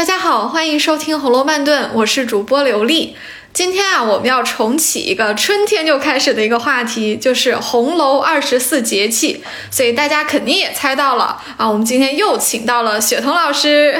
大家好，欢迎收听《红楼慢炖》，我是主播刘丽。今天啊，我们要重启一个春天就开始的一个话题，就是红楼二十四节气。所以大家肯定也猜到了啊，我们今天又请到了雪彤老师。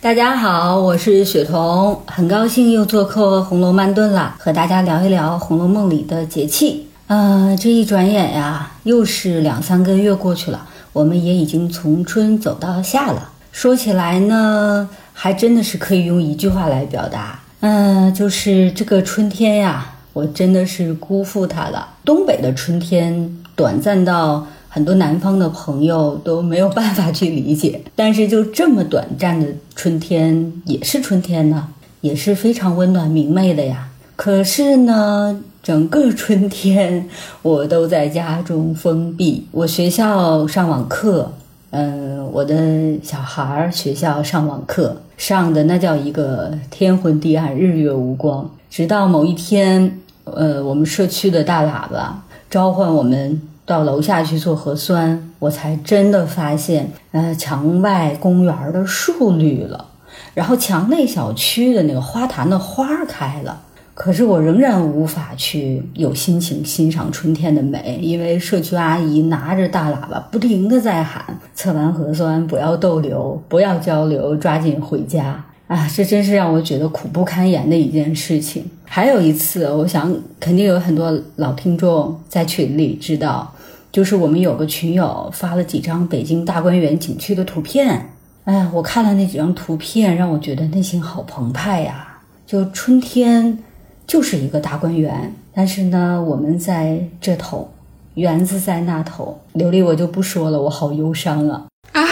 大家好，我是雪彤，很高兴又做客《红楼慢炖》了，和大家聊一聊《红楼梦》里的节气。呃，这一转眼呀，又是两三个月过去了，我们也已经从春走到夏了。说起来呢，还真的是可以用一句话来表达。嗯，就是这个春天呀，我真的是辜负它了。东北的春天短暂到很多南方的朋友都没有办法去理解，但是就这么短暂的春天也是春天呢，也是非常温暖明媚的呀。可是呢，整个春天我都在家中封闭，我学校上网课。嗯，我的小孩儿学校上网课上的那叫一个天昏地暗、日月无光。直到某一天，呃，我们社区的大喇叭召唤我们到楼下去做核酸，我才真的发现，呃，墙外公园的树绿了，然后墙内小区的那个花坛的花开了。可是我仍然无法去有心情欣赏春天的美，因为社区阿姨拿着大喇叭不停的在喊：“测完核酸不要逗留，不要交流，抓紧回家。”啊，这真是让我觉得苦不堪言的一件事情。还有一次，我想肯定有很多老听众在群里知道，就是我们有个群友发了几张北京大观园景区的图片。哎，我看了那几张图片，让我觉得内心好澎湃呀！就春天。就是一个大观园，但是呢，我们在这头，园子在那头。刘丽，我就不说了，我好忧伤啊！哎呀，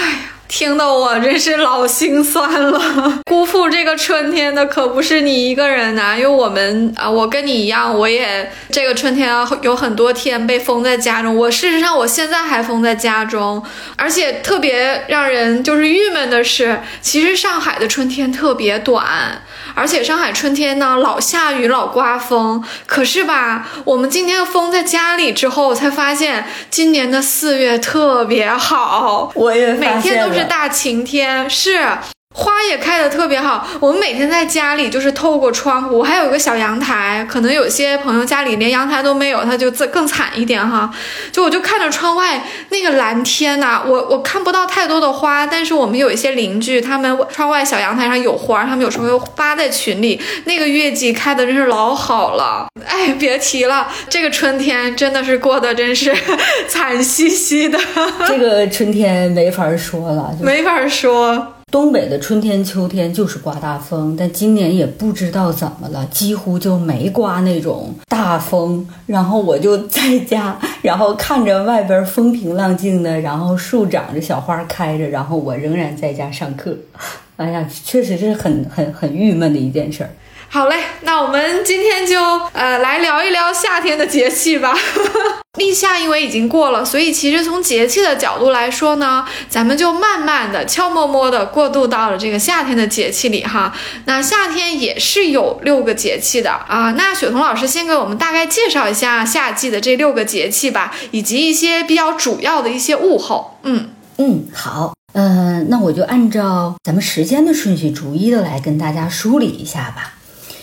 听得我真是老心酸了。辜负这个春天的可不是你一个人呐，因为我们啊，我跟你一样，我也这个春天有很多天被封在家中。我事实上我现在还封在家中，而且特别让人就是郁闷的是，其实上海的春天特别短。而且上海春天呢，老下雨老刮风。可是吧，我们今天封在家里之后，才发现今年的四月特别好。我也每天都是大晴天，是。花也开的特别好，我们每天在家里就是透过窗户，还有一个小阳台，可能有些朋友家里连阳台都没有，他就更更惨一点哈。就我就看着窗外那个蓝天呐，我我看不到太多的花，但是我们有一些邻居，他们窗外小阳台上有花，他们有时候又发在群里，那个月季开的真是老好了。哎，别提了，这个春天真的是过得真是惨兮兮的。这个春天没法说了，没法说。东北的春天、秋天就是刮大风，但今年也不知道怎么了，几乎就没刮那种大风。然后我就在家，然后看着外边风平浪静的，然后树长着，小花开着，然后我仍然在家上课。哎呀，确实是很很很郁闷的一件事儿。好嘞，那我们今天就呃来聊一聊夏天的节气吧。立夏因为已经过了，所以其实从节气的角度来说呢，咱们就慢慢的、悄摸摸的过渡到了这个夏天的节气里哈。那夏天也是有六个节气的啊。那雪彤老师先给我们大概介绍一下夏季的这六个节气吧，以及一些比较主要的一些物候。嗯嗯，好，呃，那我就按照咱们时间的顺序，逐一的来跟大家梳理一下吧。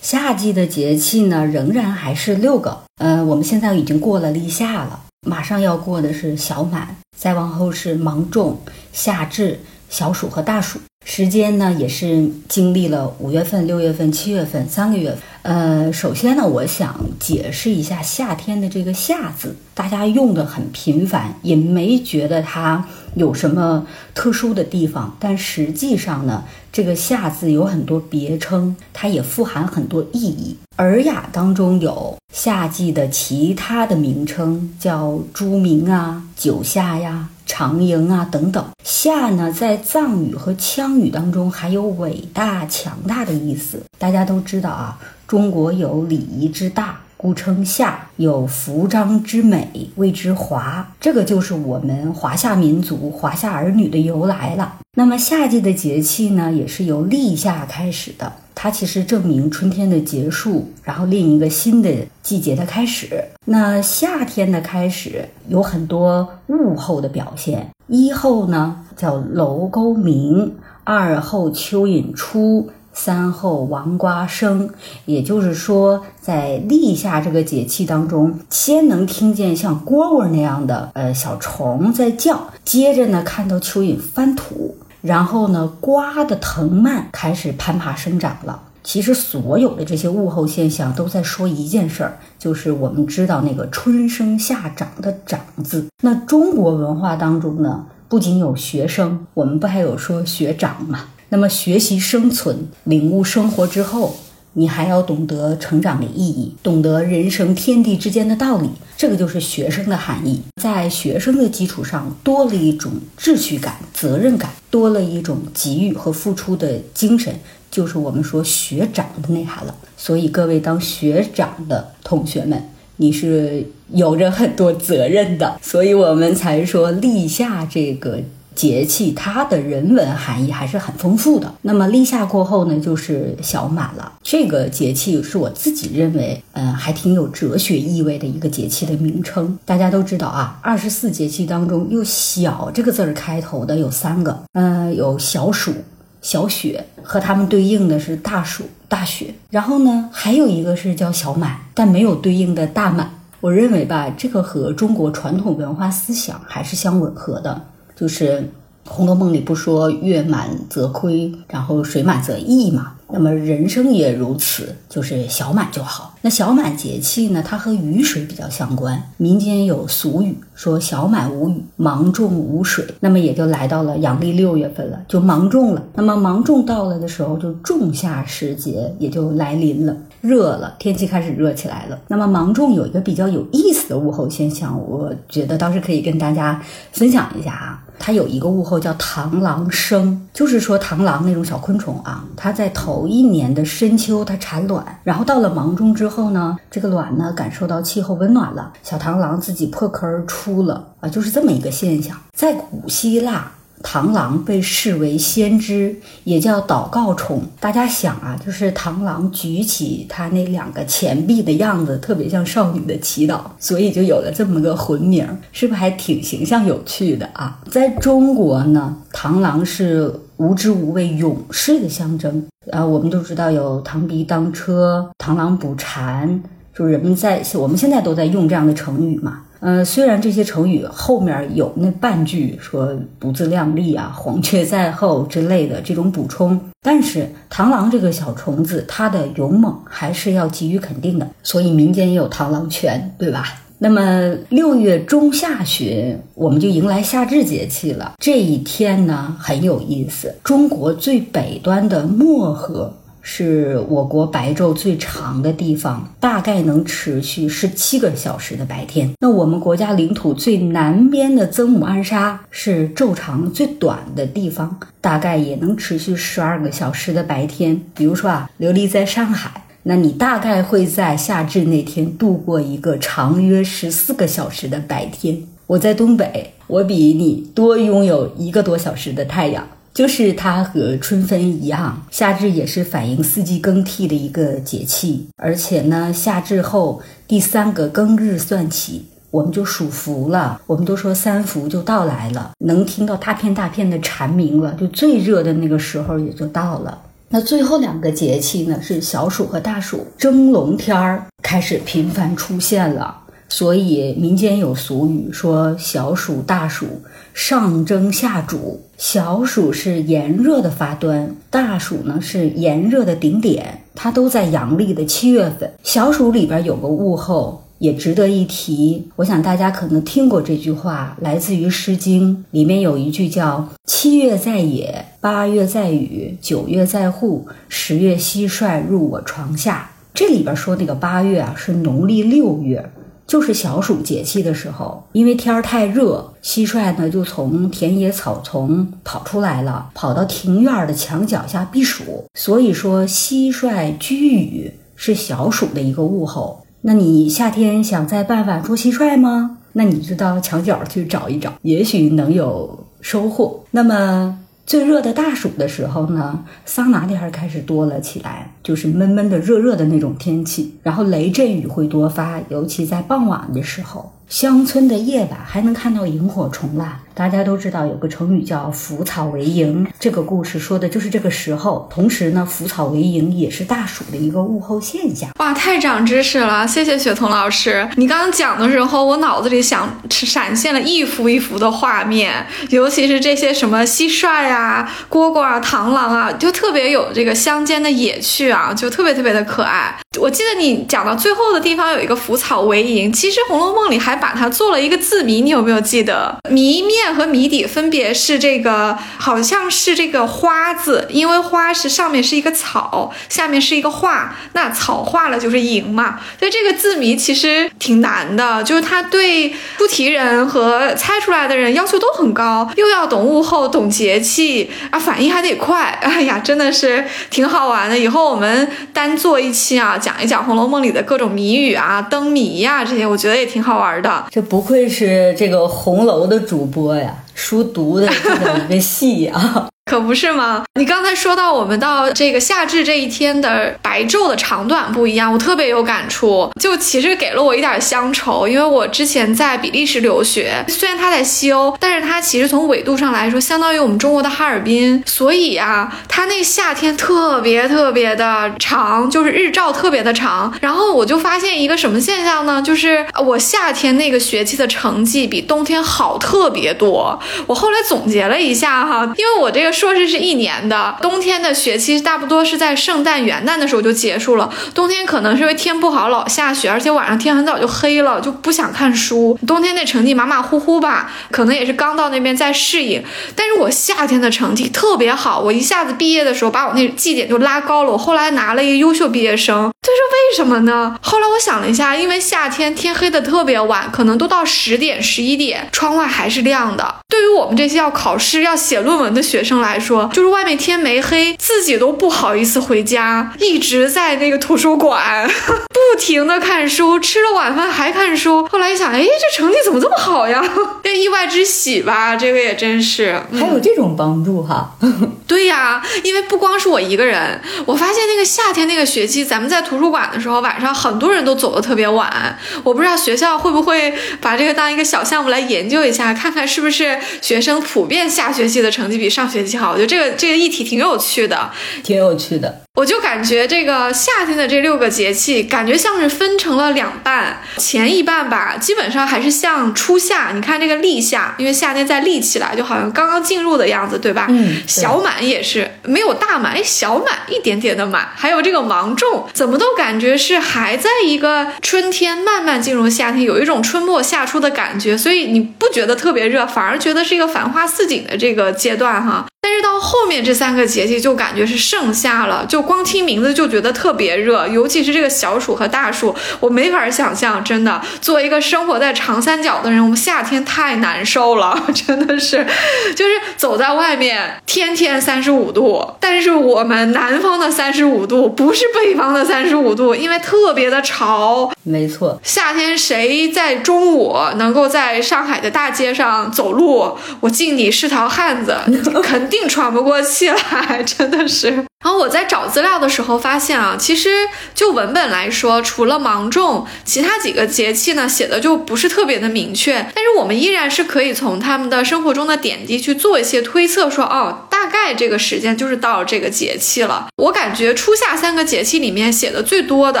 夏季的节气呢，仍然还是六个。呃，我们现在已经过了立夏了，马上要过的是小满，再往后是芒种、夏至、小暑和大暑。时间呢，也是经历了五月份、六月份、七月份三个月。呃，首先呢，我想解释一下夏天的这个“夏”字，大家用的很频繁，也没觉得它有什么特殊的地方。但实际上呢，这个“夏”字有很多别称，它也富含很多意义。《尔雅》当中有夏季的其他的名称，叫朱明啊、九夏呀。长营啊，等等。夏呢，在藏语和羌语当中还有伟大、强大的意思。大家都知道啊，中国有礼仪之大，故称夏；有服装之美，谓之华。这个就是我们华夏民族、华夏儿女的由来了。那么夏季的节气呢，也是由立夏开始的。它其实证明春天的结束，然后另一个新的季节的开始。那夏天的开始有很多物候的表现，一候呢叫楼沟鸣，二候蚯蚓出，三后王瓜生。也就是说，在立夏这个节气当中，先能听见像蝈蝈那样的呃小虫在叫，接着呢看到蚯蚓翻土，然后呢瓜的藤蔓开始攀爬生长了。其实所有的这些物候现象都在说一件事儿，就是我们知道那个春生夏长的“长”字。那中国文化当中呢，不仅有学生，我们不还有说学长吗？那么学习生存、领悟生活之后，你还要懂得成长的意义，懂得人生天地之间的道理，这个就是学生的含义。在学生的基础上，多了一种秩序感、责任感，多了一种给予和付出的精神。就是我们说学长的内涵了，所以各位当学长的同学们，你是有着很多责任的，所以我们才说立夏这个节气，它的人文含义还是很丰富的。那么立夏过后呢，就是小满了。这个节气是我自己认为，嗯，还挺有哲学意味的一个节气的名称。大家都知道啊，二十四节气当中，用“小”这个字儿开头的有三个，嗯，有小暑。小雪和它们对应的是大暑、大雪，然后呢，还有一个是叫小满，但没有对应的大满。我认为吧，这个和中国传统文化思想还是相吻合的，就是。《红楼梦》里不说月满则亏，然后水满则溢嘛？那么人生也如此，就是小满就好。那小满节气呢？它和雨水比较相关。民间有俗语说“小满无雨，芒种无水”，那么也就来到了阳历六月份了，就芒种了。那么芒种到了的时候，就仲夏时节也就来临了，热了，天气开始热起来了。那么芒种有一个比较有意思的物候现象，我觉得倒是可以跟大家分享一下啊。它有一个物候叫螳螂生，就是说螳螂那种小昆虫啊，它在头一年的深秋它产卵，然后到了芒种之后呢，这个卵呢感受到气候温暖了，小螳螂自己破壳而出了啊，就是这么一个现象，在古希腊。螳螂被视为先知，也叫祷告虫。大家想啊，就是螳螂举起它那两个前臂的样子，特别像少女的祈祷，所以就有了这么个魂名，是不是还挺形象有趣的啊？在中国呢，螳螂是无知无畏勇士的象征啊。我们都知道有螳臂当车、螳螂捕蝉，就人们在我们现在都在用这样的成语嘛。呃，虽然这些成语后面有那半句说不自量力啊、黄雀在后之类的这种补充，但是螳螂这个小虫子它的勇猛还是要给予肯定的，所以民间也有螳螂拳，对吧？那么六月中下旬，我们就迎来夏至节气了。这一天呢很有意思，中国最北端的漠河。是我国白昼最长的地方，大概能持续十七个小时的白天。那我们国家领土最南边的曾母暗沙是昼长最短的地方，大概也能持续十二个小时的白天。比如说啊，琉璃在上海，那你大概会在夏至那天度过一个长约十四个小时的白天。我在东北，我比你多拥有一个多小时的太阳。就是它和春分一样，夏至也是反映四季更替的一个节气。而且呢，夏至后第三个庚日算起，我们就属伏了。我们都说三伏就到来了，能听到大片大片的蝉鸣了，就最热的那个时候也就到了。那最后两个节气呢，是小暑和大暑，蒸笼天儿开始频繁出现了。所以民间有俗语说：“小暑大暑，上蒸下煮。小暑是炎热的发端，大暑呢是炎热的顶点。它都在阳历的七月份。小暑里边有个物候也值得一提，我想大家可能听过这句话，来自于《诗经》，里面有一句叫‘七月在野，八月在雨，九月在户，十月蟋蟀入我床下’。这里边说那个八月啊，是农历六月。”就是小暑节气的时候，因为天儿太热，蟋蟀呢就从田野草丛跑出来了，跑到庭院的墙角下避暑。所以说，蟋蟀居雨是小暑的一个物候。那你夏天想在傍晚捉蟋蟀吗？那你就到墙角去找一找，也许能有收获。那么。最热的大暑的时候呢，桑拿天开始多了起来，就是闷闷的、热热的那种天气。然后雷阵雨会多发，尤其在傍晚的时候。乡村的夜晚还能看到萤火虫啦。大家都知道有个成语叫“腐草为萤”，这个故事说的就是这个时候。同时呢，腐草为萤也是大暑的一个物候现象。哇，太长知识了！谢谢雪桐老师。你刚刚讲的时候，我脑子里想闪现了一幅一幅的画面，尤其是这些什么蟋蟀啊、蝈蝈啊、螳螂啊，就特别有这个乡间的野趣啊，就特别特别的可爱。我记得你讲到最后的地方有一个“腐草为萤”，其实《红楼梦》里还把它做了一个字谜，你有没有记得？谜面。和谜底分别是这个，好像是这个花字，因为花是上面是一个草，下面是一个画，那草化了就是赢嘛。所以这个字谜其实挺难的，就是他对出题人和猜出来的人要求都很高，又要懂物候、懂节气啊，反应还得快。哎呀，真的是挺好玩的。以后我们单做一期啊，讲一讲《红楼梦》里的各种谜语啊、灯谜呀这些，我觉得也挺好玩的。这不愧是这个红楼的主播。呀，书读的这么一个戏啊。可不是吗？你刚才说到我们到这个夏至这一天的白昼的长短不一样，我特别有感触。就其实给了我一点乡愁，因为我之前在比利时留学，虽然它在西欧，但是它其实从纬度上来说，相当于我们中国的哈尔滨。所以啊，它那夏天特别特别的长，就是日照特别的长。然后我就发现一个什么现象呢？就是我夏天那个学期的成绩比冬天好特别多。我后来总结了一下哈，因为我这个。硕士是一年的冬天的学期，差不多是在圣诞元旦的时候就结束了。冬天可能是因为天不好，老下雪，而且晚上天很早就黑了，就不想看书。冬天那成绩马马虎虎吧，可能也是刚到那边在适应。但是我夏天的成绩特别好，我一下子毕业的时候把我那绩点就拉高了。我后来拿了一个优秀毕业生，这是为什么呢？后来我想了一下，因为夏天天黑的特别晚，可能都到十点、十一点，窗外还是亮的。对于我们这些要考试、要写论文的学生来，说，就是外面天没黑，自己都不好意思回家，一直在那个图书馆 不停的看书，吃了晚饭还看书。后来一想，哎，这成绩怎么这么好呀？这意外之喜吧，这个也真是，还有这种帮助哈。对呀，因为不光是我一个人，我发现那个夏天那个学期，咱们在图书馆的时候，晚上很多人都走的特别晚。我不知道学校会不会把这个当一个小项目来研究一下，看看是不是学生普遍下学期的成绩比上学期好。我觉得这个这个议题挺有趣的，挺有趣的。我就感觉这个夏天的这六个节气，感觉像是分成了两半，前一半吧，基本上还是像初夏。你看这个立夏，因为夏天在立起来，就好像刚刚进入的样子，对吧？嗯。小满也是没有大满，哎，小满一点点的满。还有这个芒种，怎么都感觉是还在一个春天慢慢进入夏天，有一种春末夏初的感觉，所以你不觉得特别热，反而觉得是一个繁花似锦的这个阶段哈。但是到后面这三个节气就感觉是盛夏了，就光听名字就觉得特别热，尤其是这个小暑和大暑，我没法想象，真的，作为一个生活在长三角的人，我们夏天太难受了，真的是，就是走在外面，天天三十五度，但是我们南方的三十五度不是北方的三十五度，因为特别的潮。没错，夏天谁在中午能够在上海的大街上走路，我敬你是条汉子，肯。定喘不过气来，真的是。然后我在找资料的时候发现啊，其实就文本来说，除了芒种，其他几个节气呢写的就不是特别的明确。但是我们依然是可以从他们的生活中的点滴去做一些推测，说哦，大概这个时间就是到了这个节气了。我感觉初夏三个节气里面写的最多的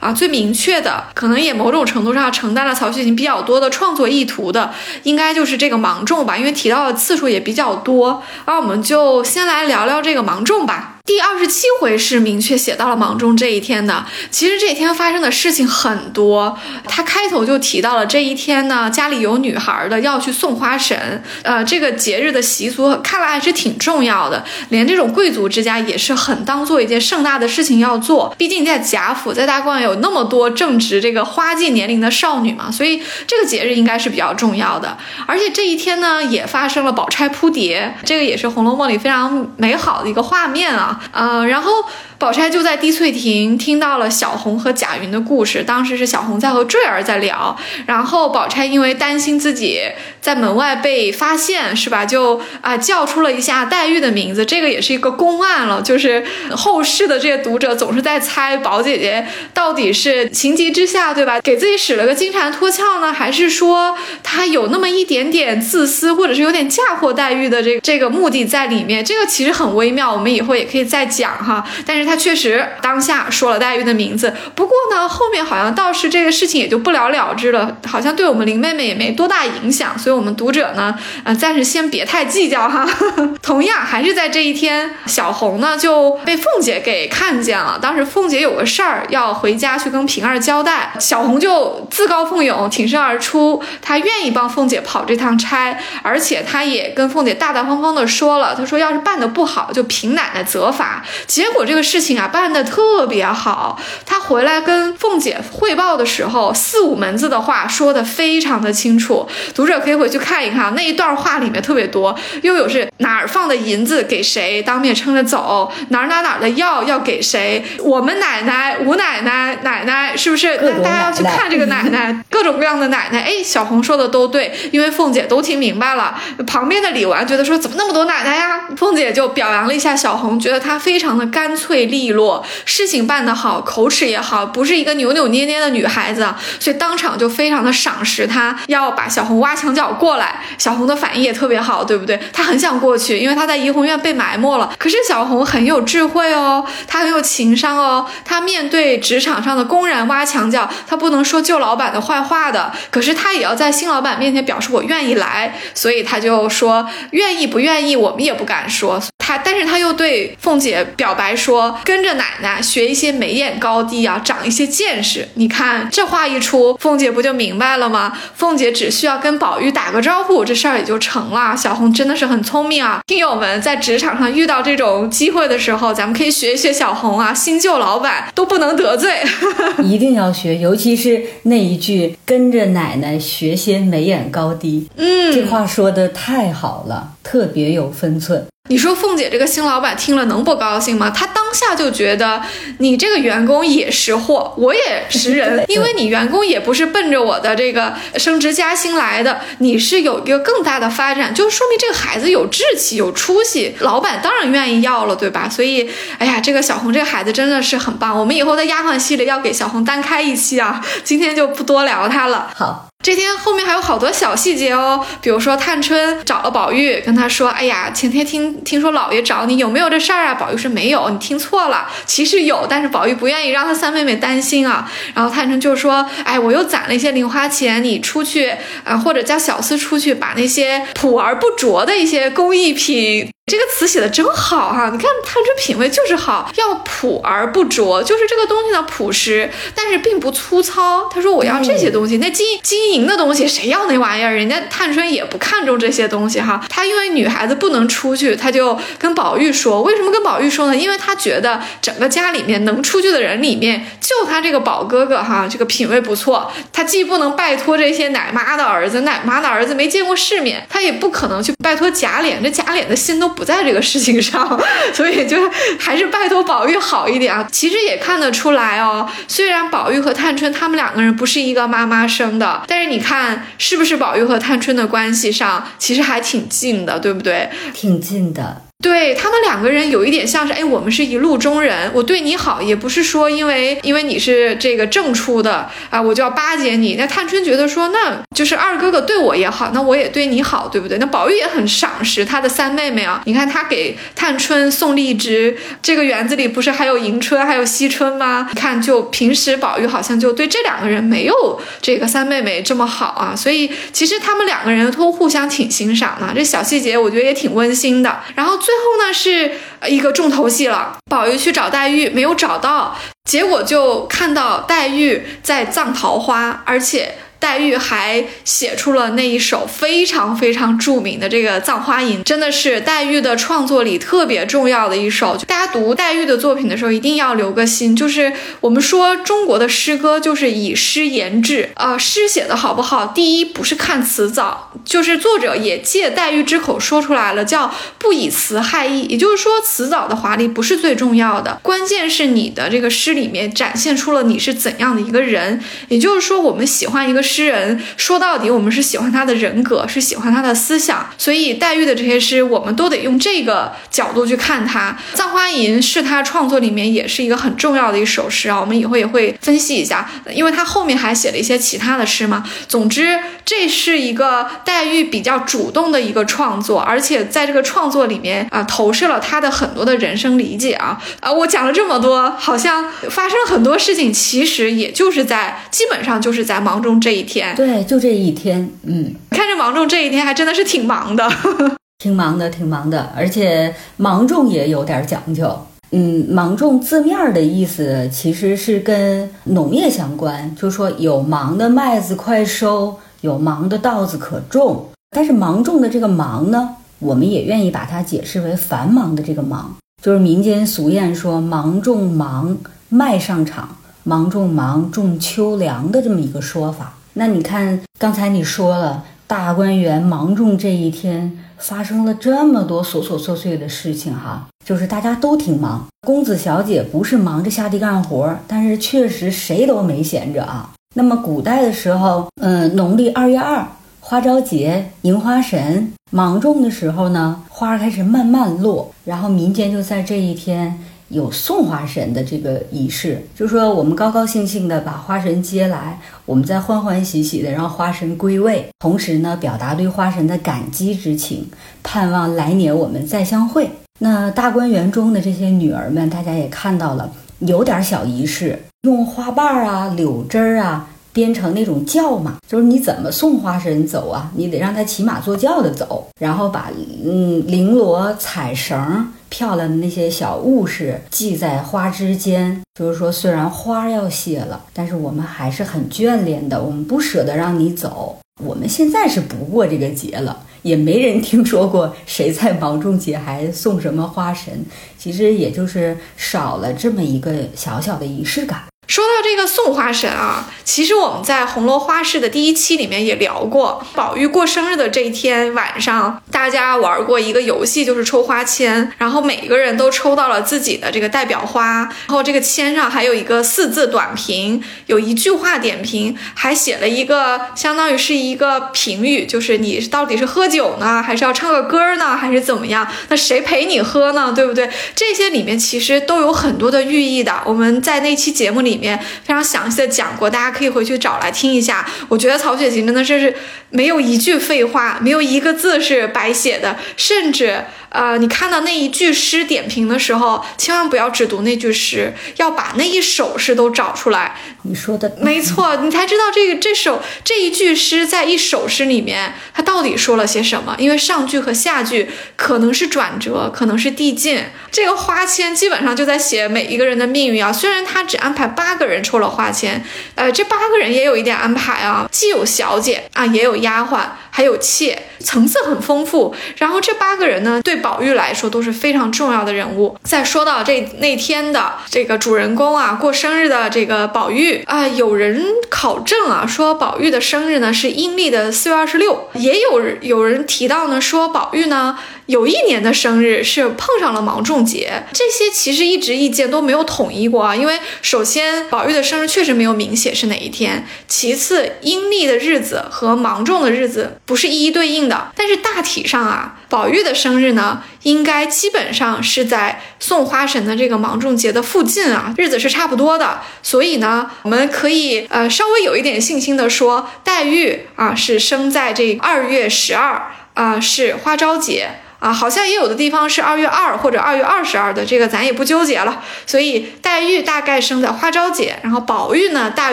啊，最明确的，可能也某种程度上承担了曹雪芹比较多的创作意图的，应该就是这个芒种吧，因为提到的次数也比较多。而我们。就先来聊聊这个芒种吧。第二十七回是明确写到了芒种这一天的。其实这一天发生的事情很多，他开头就提到了这一天呢，家里有女孩的要去送花神。呃，这个节日的习俗看来还是挺重要的，连这种贵族之家也是很当做一件盛大的事情要做。毕竟在贾府，在大观园有那么多正值这个花季年龄的少女嘛，所以这个节日应该是比较重要的。而且这一天呢，也发生了宝钗扑蝶，这个也是《红楼梦》里非常美好的一个画面啊。呃，然后宝钗就在滴翠亭听到了小红和贾云的故事。当时是小红在和坠儿在聊，然后宝钗因为担心自己在门外被发现，是吧？就啊叫出了一下黛玉的名字。这个也是一个公案了，就是后世的这些读者总是在猜宝姐姐到底是情急之下，对吧？给自己使了个金蝉脱壳呢，还是说她有那么一点点自私，或者是有点嫁祸黛玉的这这个目的在里面？这个其实很微妙，我们以后也可以再讲哈。但是他确实当下说了黛玉的名字，不过呢，后面好像倒是这个事情也就不了了之了，好像对我们林妹妹也没多大影响，所以我们读者呢，呃，暂时先别太计较哈。同样还是在这一天，小红呢就被凤姐给看见了。当时凤姐有个事儿要回家去跟平儿交代，小红就自告奋勇挺身而出，她愿意帮凤姐跑这趟差，而且她也跟凤姐大大方方的说了，她说要是办的不好，就凭奶奶责罚。结果这个事情啊办的特别好，他回来跟凤姐汇报的时候，四五门子的话说的非常的清楚，读者可以回去看一看那一段话里面特别多，又有是哪儿放的银子给谁当面撑着走，哪儿哪儿哪儿的药要给谁，我们奶奶、吴奶奶、奶奶是不是？那大家要去看这个奶奶，各种各样的奶奶。哎，小红说的都对，因为凤姐都听明白了。旁边的李纨觉得说怎么那么多奶奶呀？凤姐就表扬了一下小红，觉得她非常的干脆利落，事情办得好，口齿也好，不是一个扭扭捏捏的女孩子，所以当场就非常的赏识她，要把小红挖墙脚过来。小红的反应也特别好，对不对？她很想过去，因为她在怡红院被埋没了。可是小红很有智慧哦，她很有情商哦，她面对职场上的公然挖墙脚，她不能说旧老板的坏话的，可是她也要在新老板面前表示我愿意来，所以她就说愿意不愿意，我们也不敢说。她，但是他又对凤姐表白说，跟着奶奶学一些眉眼高低啊，长一些见识。你看这话一出，凤姐不就明白了吗？凤姐只需要跟宝玉打个招呼，这事儿也就成了。小红真的是很聪明啊！听友们在职场上遇到这种机会的时候，咱们可以学一学小红啊，新旧老板都不能得罪，一定要学，尤其是那一句“跟着奶奶学些眉眼高低”，嗯，这话说的太好了，特别有分寸。你说凤姐这个新老板听了能不高兴吗？她当下就觉得你这个员工也识货，我也识人，因为你员工也不是奔着我的这个升职加薪来的，你是有一个更大的发展，就说明这个孩子有志气、有出息，老板当然愿意要了，对吧？所以，哎呀，这个小红这个孩子真的是很棒，我们以后在丫鬟系列要给小红单开一期啊，今天就不多聊她了。好。这天后面还有好多小细节哦，比如说探春找了宝玉，跟他说：“哎呀，前天听听说老爷找你，有没有这事儿啊？”宝玉说：“没有，你听错了，其实有，但是宝玉不愿意让他三妹妹担心啊。”然后探春就说：“哎，我又攒了一些零花钱，你出去啊，或者叫小厮出去，把那些朴而不拙的一些工艺品。”这个词写的真好哈！你看探春品味就是好，要朴而不拙，就是这个东西呢朴实，但是并不粗糙。他说我要这些东西，那金金银的东西谁要那玩意儿？人家探春也不看重这些东西哈。她因为女孩子不能出去，她就跟宝玉说，为什么跟宝玉说呢？因为她觉得整个家里面能出去的人里面，就他这个宝哥哥哈，这个品味不错。他既不能拜托这些奶妈的儿子，奶妈的儿子没见过世面，他也不可能去拜托贾琏，这贾琏的心都。不在这个事情上，所以就还是拜托宝玉好一点啊。其实也看得出来哦，虽然宝玉和探春他们两个人不是一个妈妈生的，但但是你看是不是宝玉和探春的关系上其实还挺近的，对不对？挺近的。对他们两个人有一点像是，哎，我们是一路中人，我对你好也不是说因为因为你是这个正出的啊，我就要巴结你。那探春觉得说，那就是二哥哥对我也好，那我也对你好，对不对？那宝玉也很赏识他的三妹妹啊，你看他给探春送荔枝，这个园子里不是还有迎春还有惜春吗？你看，就平时宝玉好像就对这两个人没有这个三妹妹这么好啊，所以其实他们两个人都互相挺欣赏的，这小细节我觉得也挺温馨的。然后。最后呢，是一个重头戏了。宝玉去找黛玉，没有找到，结果就看到黛玉在葬桃花，而且。黛玉还写出了那一首非常非常著名的这个《葬花吟》，真的是黛玉的创作里特别重要的一首。大家读黛玉的作品的时候，一定要留个心，就是我们说中国的诗歌就是以诗言志，呃，诗写的好不好，第一不是看词藻，就是作者也借黛玉之口说出来了，叫不以词害意。也就是说，词藻的华丽不是最重要的，关键是你的这个诗里面展现出了你是怎样的一个人。也就是说，我们喜欢一个诗诗人，说到底，我们是喜欢他的人格，是喜欢他的思想。所以，黛玉的这些诗，我们都得用这个角度去看他。《葬花吟》是他创作里面也是一个很重要的一首诗啊，我们以后也会分析一下，因为他后面还写了一些其他的诗嘛。总之，这是一个黛玉比较主动的一个创作，而且在这个创作里面啊，投射了他的很多的人生理解啊啊！我讲了这么多，好像发生很多事情，其实也就是在基本上就是在忙中这一天。对，就这一天，嗯，看着芒种这一天还真的是挺忙的，挺忙的，挺忙的，而且芒种也有点讲究。嗯，芒种字面的意思其实是跟农业相关，就说有芒的麦子快收，有芒的稻子可种。但是芒种的这个芒呢，我们也愿意把它解释为繁忙的这个忙，就是民间俗谚说“芒种忙，麦上场；芒种忙，种秋粮”的这么一个说法。那你看，刚才你说了，大观园芒种这一天发生了这么多琐琐碎碎的事情，哈。就是大家都挺忙，公子小姐不是忙着下地干活，但是确实谁都没闲着啊。那么古代的时候，嗯，农历二月二花朝节迎花神芒种的时候呢，花开始慢慢落，然后民间就在这一天有送花神的这个仪式，就说我们高高兴兴的把花神接来，我们再欢欢喜喜的让花神归位，同时呢，表达对花神的感激之情，盼望来年我们再相会。那大观园中的这些女儿们，大家也看到了，有点小仪式，用花瓣啊、柳枝儿啊编成那种轿马，就是你怎么送花神走啊？你得让他骑马坐轿的走，然后把嗯绫罗彩绳、漂亮的那些小物事系在花枝间，就是说虽然花要谢了，但是我们还是很眷恋的，我们不舍得让你走。我们现在是不过这个节了。也没人听说过谁在芒种节还送什么花神，其实也就是少了这么一个小小的仪式感。说到这个送花神啊，其实我们在红楼花市的第一期里面也聊过，宝玉过生日的这一天晚上，大家玩过一个游戏，就是抽花签，然后每个人都抽到了自己的这个代表花，然后这个签上还有一个四字短评，有一句话点评，还写了一个相当于是一个评语，就是你到底是喝酒呢，还是要唱个歌呢，还是怎么样？那谁陪你喝呢？对不对？这些里面其实都有很多的寓意的。我们在那期节目里。里面非常详细的讲过，大家可以回去找来听一下。我觉得曹雪芹真的是是没有一句废话，没有一个字是白写的，甚至。呃，你看到那一句诗点评的时候，千万不要只读那句诗，要把那一首诗都找出来。你说的没错，你才知道这个这首这一句诗在一首诗里面，它到底说了些什么。因为上句和下句可能是转折，可能是递进。这个花签基本上就在写每一个人的命运啊。虽然他只安排八个人抽了花签，呃，这八个人也有一点安排啊，既有小姐啊，也有丫鬟。还有妾，层次很丰富。然后这八个人呢，对宝玉来说都是非常重要的人物。再说到这那天的这个主人公啊，过生日的这个宝玉啊，有人考证啊，说宝玉的生日呢是阴历的四月二十六，也有有人提到呢，说宝玉呢。有一年的生日是碰上了芒种节，这些其实一直意见都没有统一过啊。因为首先宝玉的生日确实没有明写是哪一天，其次阴历的日子和芒种的日子不是一一对应的。但是大体上啊，宝玉的生日呢，应该基本上是在送花神的这个芒种节的附近啊，日子是差不多的。所以呢，我们可以呃稍微有一点信心的说，黛玉啊是生在这二月十二啊，是花朝节。啊，好像也有的地方是二月二或者二月二十二的，这个咱也不纠结了。所以黛玉大概生在花朝节，然后宝玉呢大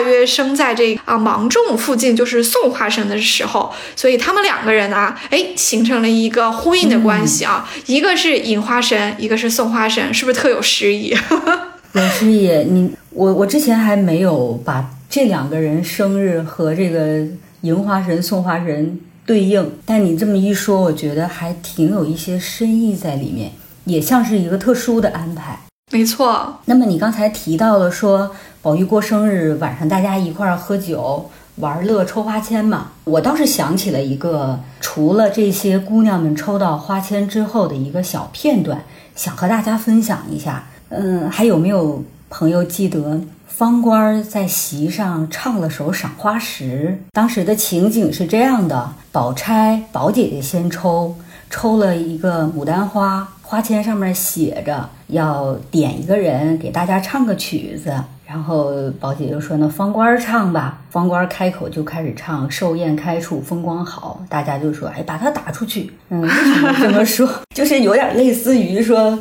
约生在这啊芒种附近，就是送花生的时候。所以他们两个人啊，哎，形成了一个呼应的关系啊，一个是引花神，一个是送花神，是不是特有诗意？有诗意。你我我之前还没有把这两个人生日和这个迎花神、送花神。对应，但你这么一说，我觉得还挺有一些深意在里面，也像是一个特殊的安排。没错。那么你刚才提到了说，宝玉过生日晚上大家一块儿喝酒，玩乐抽花签嘛。我倒是想起了一个，除了这些姑娘们抽到花签之后的一个小片段，想和大家分享一下。嗯，还有没有朋友记得方官在席上唱了首《赏花时》？当时的情景是这样的：宝钗、宝姐姐先抽，抽了一个牡丹花，花签上面写着要点一个人给大家唱个曲子。然后宝姐就说：“那方官唱吧。”方官开口就开始唱：“寿宴开处风光好。”大家就说：“哎，把他打出去。”嗯，为什么这么说？就是有点类似于说，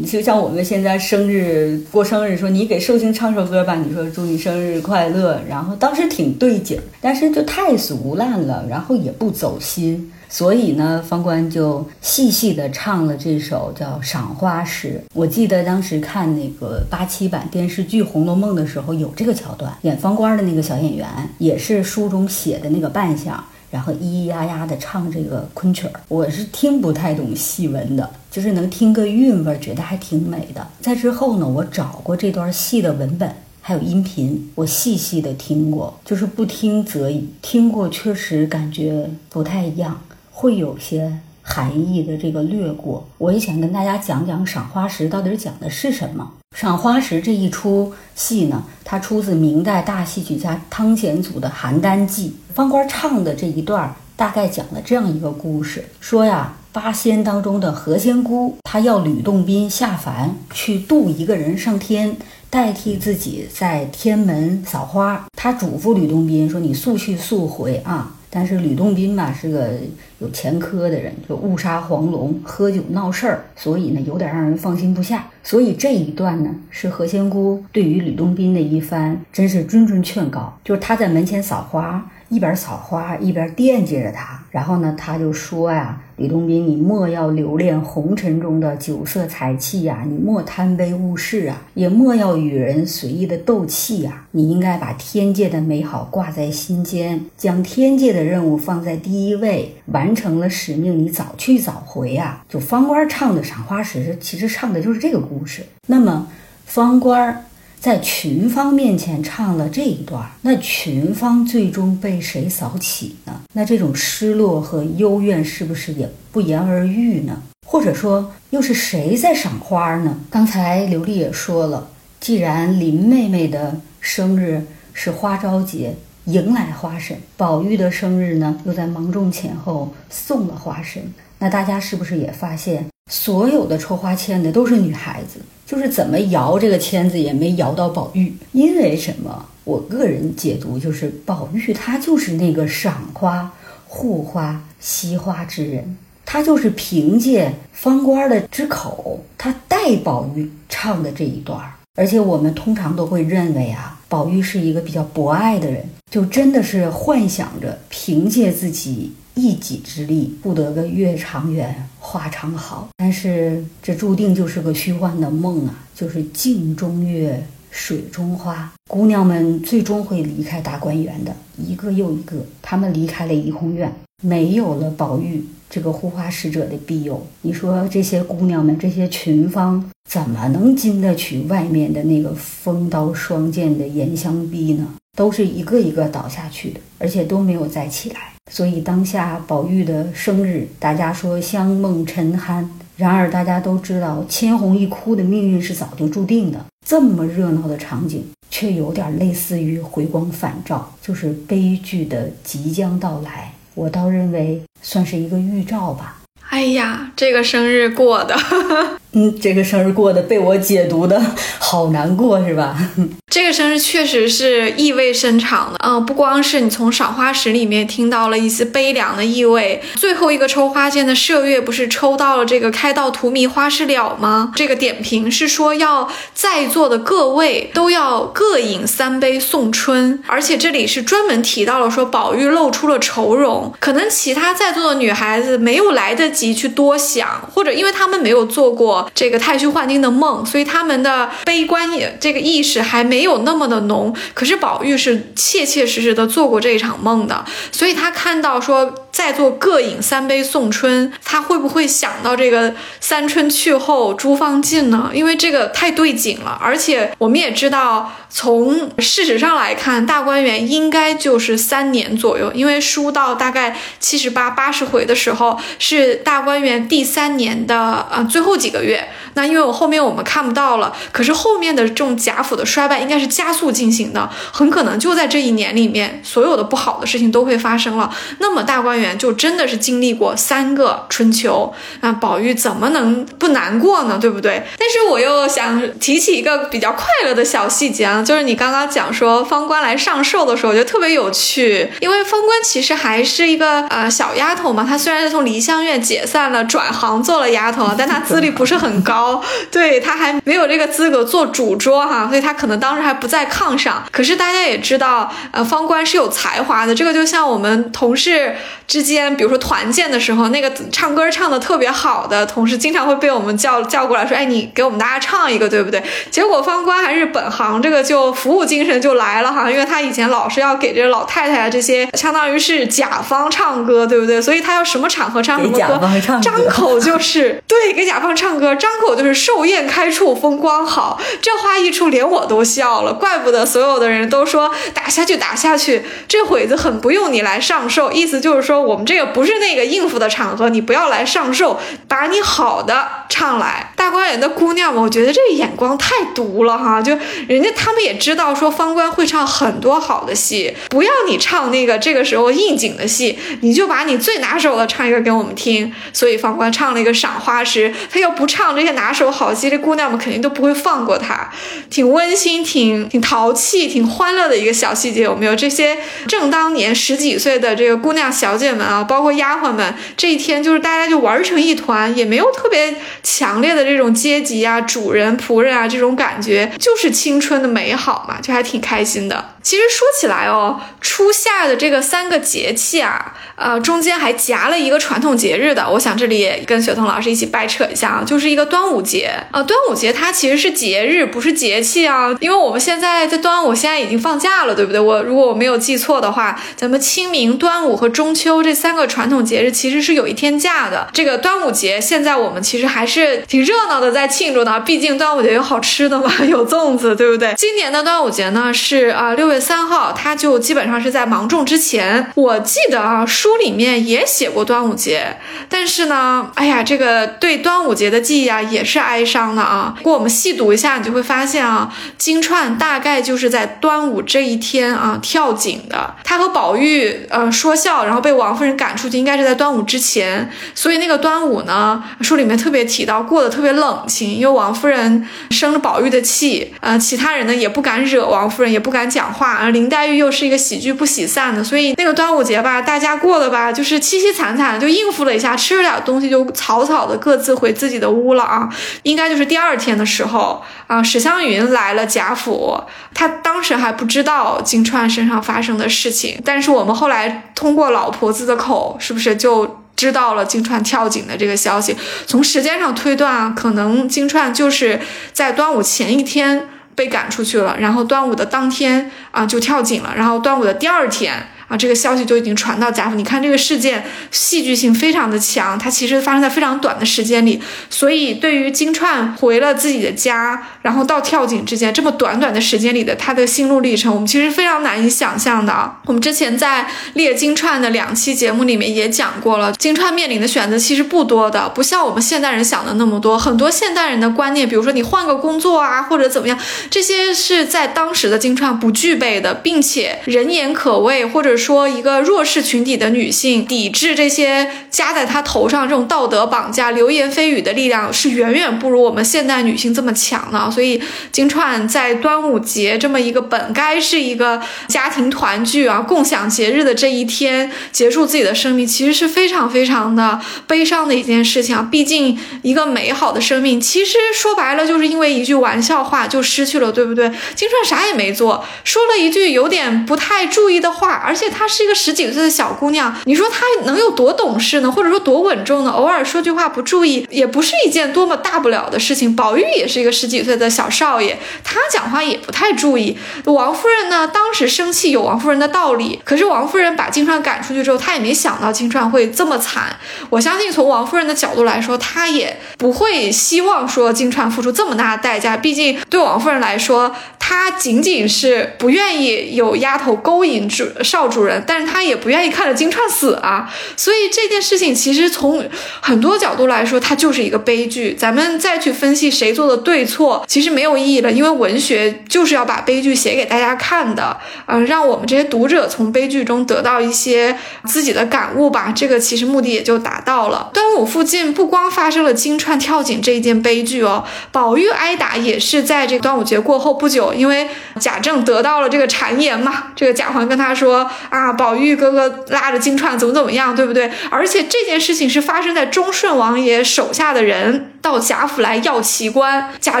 就像我们现在生日过生日，说你给寿星唱首歌吧，你说祝你生日快乐。然后当时挺对劲，但是就太俗烂了，然后也不走心。所以呢，方官就细细地唱了这首叫《赏花时》。我记得当时看那个八七版电视剧《红楼梦》的时候，有这个桥段，演方官的那个小演员也是书中写的那个扮相，然后咿咿呀呀地唱这个昆曲儿。我是听不太懂戏文的，就是能听个韵味，觉得还挺美的。在之后呢，我找过这段戏的文本还有音频，我细细地听过，就是不听则已，听过确实感觉不太一样。会有些含义的这个略过，我也想跟大家讲讲《赏花时》到底讲的是什么。《赏花时》这一出戏呢，它出自明代大戏曲家汤显祖的《邯郸记》。方官唱的这一段，大概讲了这样一个故事：说呀，八仙当中的何仙姑，她要吕洞宾下凡去渡一个人上天，代替自己在天门扫花。她嘱咐吕洞宾说：“你速去速回啊。”但是吕洞宾吧是个有前科的人，就误杀黄龙，喝酒闹事儿，所以呢有点让人放心不下。所以这一段呢是何仙姑对于吕洞宾的一番真是谆谆劝告，就是他在门前扫花。一边扫花一边惦记着他，然后呢，他就说呀：“李洞宾，你莫要留恋红尘中的酒色财气呀，你莫贪杯误事啊，也莫要与人随意的斗气呀。你应该把天界的美好挂在心间，将天界的任务放在第一位，完成了使命，你早去早回呀。”就方官唱的《赏花时》，其实唱的就是这个故事。那么，方官。在群芳面前唱了这一段，那群芳最终被谁扫起呢？那这种失落和幽怨是不是也不言而喻呢？或者说，又是谁在赏花呢？刚才刘丽也说了，既然林妹妹的生日是花朝节，迎来花神，宝玉的生日呢，又在芒种前后送了花神，那大家是不是也发现，所有的抽花签的都是女孩子？就是怎么摇这个签子也没摇到宝玉，因为什么？我个人解读就是宝玉他就是那个赏花、护花、惜花之人，他就是凭借方官的之口，他带宝玉唱的这一段儿。而且我们通常都会认为啊，宝玉是一个比较博爱的人，就真的是幻想着凭借自己。一己之力不得个月长圆，花长好，但是这注定就是个虚幻的梦啊！就是镜中月，水中花，姑娘们最终会离开大观园的，一个又一个，她们离开了怡红院，没有了宝玉这个护花使者的庇佑。你说这些姑娘们，这些群芳，怎么能经得起外面的那个风刀霜剑的严相逼呢？都是一个一个倒下去的，而且都没有再起来。所以当下宝玉的生日，大家说香梦沉酣。然而大家都知道，千红一哭的命运是早就注定的。这么热闹的场景，却有点类似于回光返照，就是悲剧的即将到来。我倒认为算是一个预兆吧。哎呀，这个生日过的，嗯，这个生日过的被我解读的好难过，是吧？这个生日确实是意味深长的，嗯，不光是你从赏花时里面听到了一丝悲凉的意味，最后一个抽花剑的麝月不是抽到了这个开道荼蘼花事了吗？这个点评是说要在座的各位都要各饮三杯送春，而且这里是专门提到了说宝玉露出了愁容，可能其他在座的女孩子没有来得及去多想，或者因为他们没有做过这个太虚幻境的梦，所以他们的悲观也这个意识还。没有那么的浓，可是宝玉是切切实实的做过这一场梦的，所以他看到说再做各饮三杯送春，他会不会想到这个三春去后诸方尽呢？因为这个太对景了，而且我们也知道，从事实上来看，大观园应该就是三年左右，因为书到大概七十八、八十回的时候，是大观园第三年的呃最后几个月。那因为我后面我们看不到了，可是后面的这种贾府的衰败应该是加速进行的，很可能就在这一年里面，所有的不好的事情都会发生了。那么大观园就真的是经历过三个春秋，那宝玉怎么能不难过呢？对不对？但是我又想提起一个比较快乐的小细节啊，就是你刚刚讲说方官来上寿的时候，我觉得特别有趣，因为方官其实还是一个呃小丫头嘛，她虽然是从梨香院解散了，转行做了丫头，但她资历不是很高。对她还没有这个资格做主桌哈，所以她可能当时还不在炕上。可是大家也知道，呃，方官是有才华的。这个就像我们同事之间，比如说团建的时候，那个唱歌唱的特别好的同事，经常会被我们叫叫过来说：“哎，你给我们大家唱一个，对不对？”结果方官还是本行，这个就服务精神就来了哈，因为他以前老是要给这老太太啊这些，相当于是甲方唱歌，对不对？所以他要什么场合唱什么歌，张口就是对给甲方唱歌，张口。就是寿宴开处风光好，这话一出，连我都笑了。怪不得所有的人都说打下去，打下去。这会子很不用你来上寿，意思就是说我们这个不是那个应付的场合，你不要来上寿，把你好的唱来。大观园的姑娘们，我觉得这眼光太毒了哈！就人家他们也知道说方官会唱很多好的戏，不要你唱那个这个时候应景的戏，你就把你最拿手的唱一个给我们听。所以方官唱了一个赏花时，他要不唱这些。拿手好戏，这姑娘们肯定都不会放过他。挺温馨、挺挺淘气、挺欢乐的一个小细节，有没有？这些正当年十几岁的这个姑娘小姐们啊，包括丫鬟们，这一天就是大家就玩成一团，也没有特别强烈的这种阶级啊、主人仆人啊这种感觉，就是青春的美好嘛，就还挺开心的。其实说起来哦，初夏的这个三个节气啊，呃，中间还夹了一个传统节日的。我想这里也跟雪彤老师一起掰扯一下啊，就是一个端午节啊。端午节它其实是节日，不是节气啊。因为我们现在在端午现在已经放假了，对不对？我如果我没有记错的话，咱们清明、端午和中秋这三个传统节日其实是有一天假的。这个端午节现在我们其实还是挺热闹的，在庆祝呢。毕竟端午节有好吃的嘛，有粽子，对不对？今年的端午节呢是啊六。月三号，他就基本上是在芒种之前。我记得啊，书里面也写过端午节，但是呢，哎呀，这个对端午节的记忆啊，也是哀伤的啊。不过我们细读一下，你就会发现啊，金钏大概就是在端午这一天啊跳井的。他和宝玉呃说笑，然后被王夫人赶出去，应该是在端午之前。所以那个端午呢，书里面特别提到过得特别冷清，因为王夫人生了宝玉的气，呃，其他人呢也不敢惹王夫人，也不敢讲。话，而林黛玉又是一个喜剧不喜散的，所以那个端午节吧，大家过了吧，就是凄凄惨惨，就应付了一下，吃了点东西，就草草的各自回自己的屋了啊。应该就是第二天的时候啊，史湘云来了贾府，她当时还不知道金钏身上发生的事情，但是我们后来通过老婆子的口，是不是就知道了金钏跳井的这个消息？从时间上推断啊，可能金钏就是在端午前一天。被赶出去了，然后端午的当天啊就跳井了，然后端午的第二天。啊，这个消息就已经传到贾府。你看这个事件戏剧性非常的强，它其实发生在非常短的时间里。所以对于金钏回了自己的家，然后到跳井之间这么短短的时间里的他的心路历程，我们其实非常难以想象的。我们之前在列金钏的两期节目里面也讲过了，金钏面临的选择其实不多的，不像我们现代人想的那么多。很多现代人的观念，比如说你换个工作啊，或者怎么样，这些是在当时的金钏不具备的，并且人言可畏，或者。说一个弱势群体的女性抵制这些加在她头上这种道德绑架、流言蜚语的力量是远远不如我们现代女性这么强的。所以金钏在端午节这么一个本该是一个家庭团聚啊、共享节日的这一天结束自己的生命，其实是非常非常的悲伤的一件事情啊。毕竟一个美好的生命，其实说白了就是因为一句玩笑话就失去了，对不对？金钏啥也没做，说了一句有点不太注意的话，而且。她是一个十几岁的小姑娘，你说她能有多懂事呢？或者说多稳重呢？偶尔说句话不注意，也不是一件多么大不了的事情。宝玉也是一个十几岁的小少爷，他讲话也不太注意。王夫人呢，当时生气有王夫人的道理，可是王夫人把金钏赶出去之后，她也没想到金钏会这么惨。我相信从王夫人的角度来说，她也不会希望说金钏付出这么大的代价。毕竟对王夫人来说，她仅仅是不愿意有丫头勾引主少主主人，但是他也不愿意看着金钏死啊。所以这件事情其实从很多角度来说，它就是一个悲剧。咱们再去分析谁做的对错，其实没有意义了，因为文学就是要把悲剧写给大家看的，嗯，让我们这些读者从悲剧中得到一些自己的感悟吧。这个其实目的也就达到了。端午附近不光发生了金钏跳井这一件悲剧哦，宝玉挨打也是在这端午节过后不久，因为贾政得到了这个谗言嘛，这个贾环跟他说啊，宝玉哥哥拉着金钏怎么怎么样，对不对？而且这件事情是发生在忠顺王爷手下的人到贾府来要奇官，贾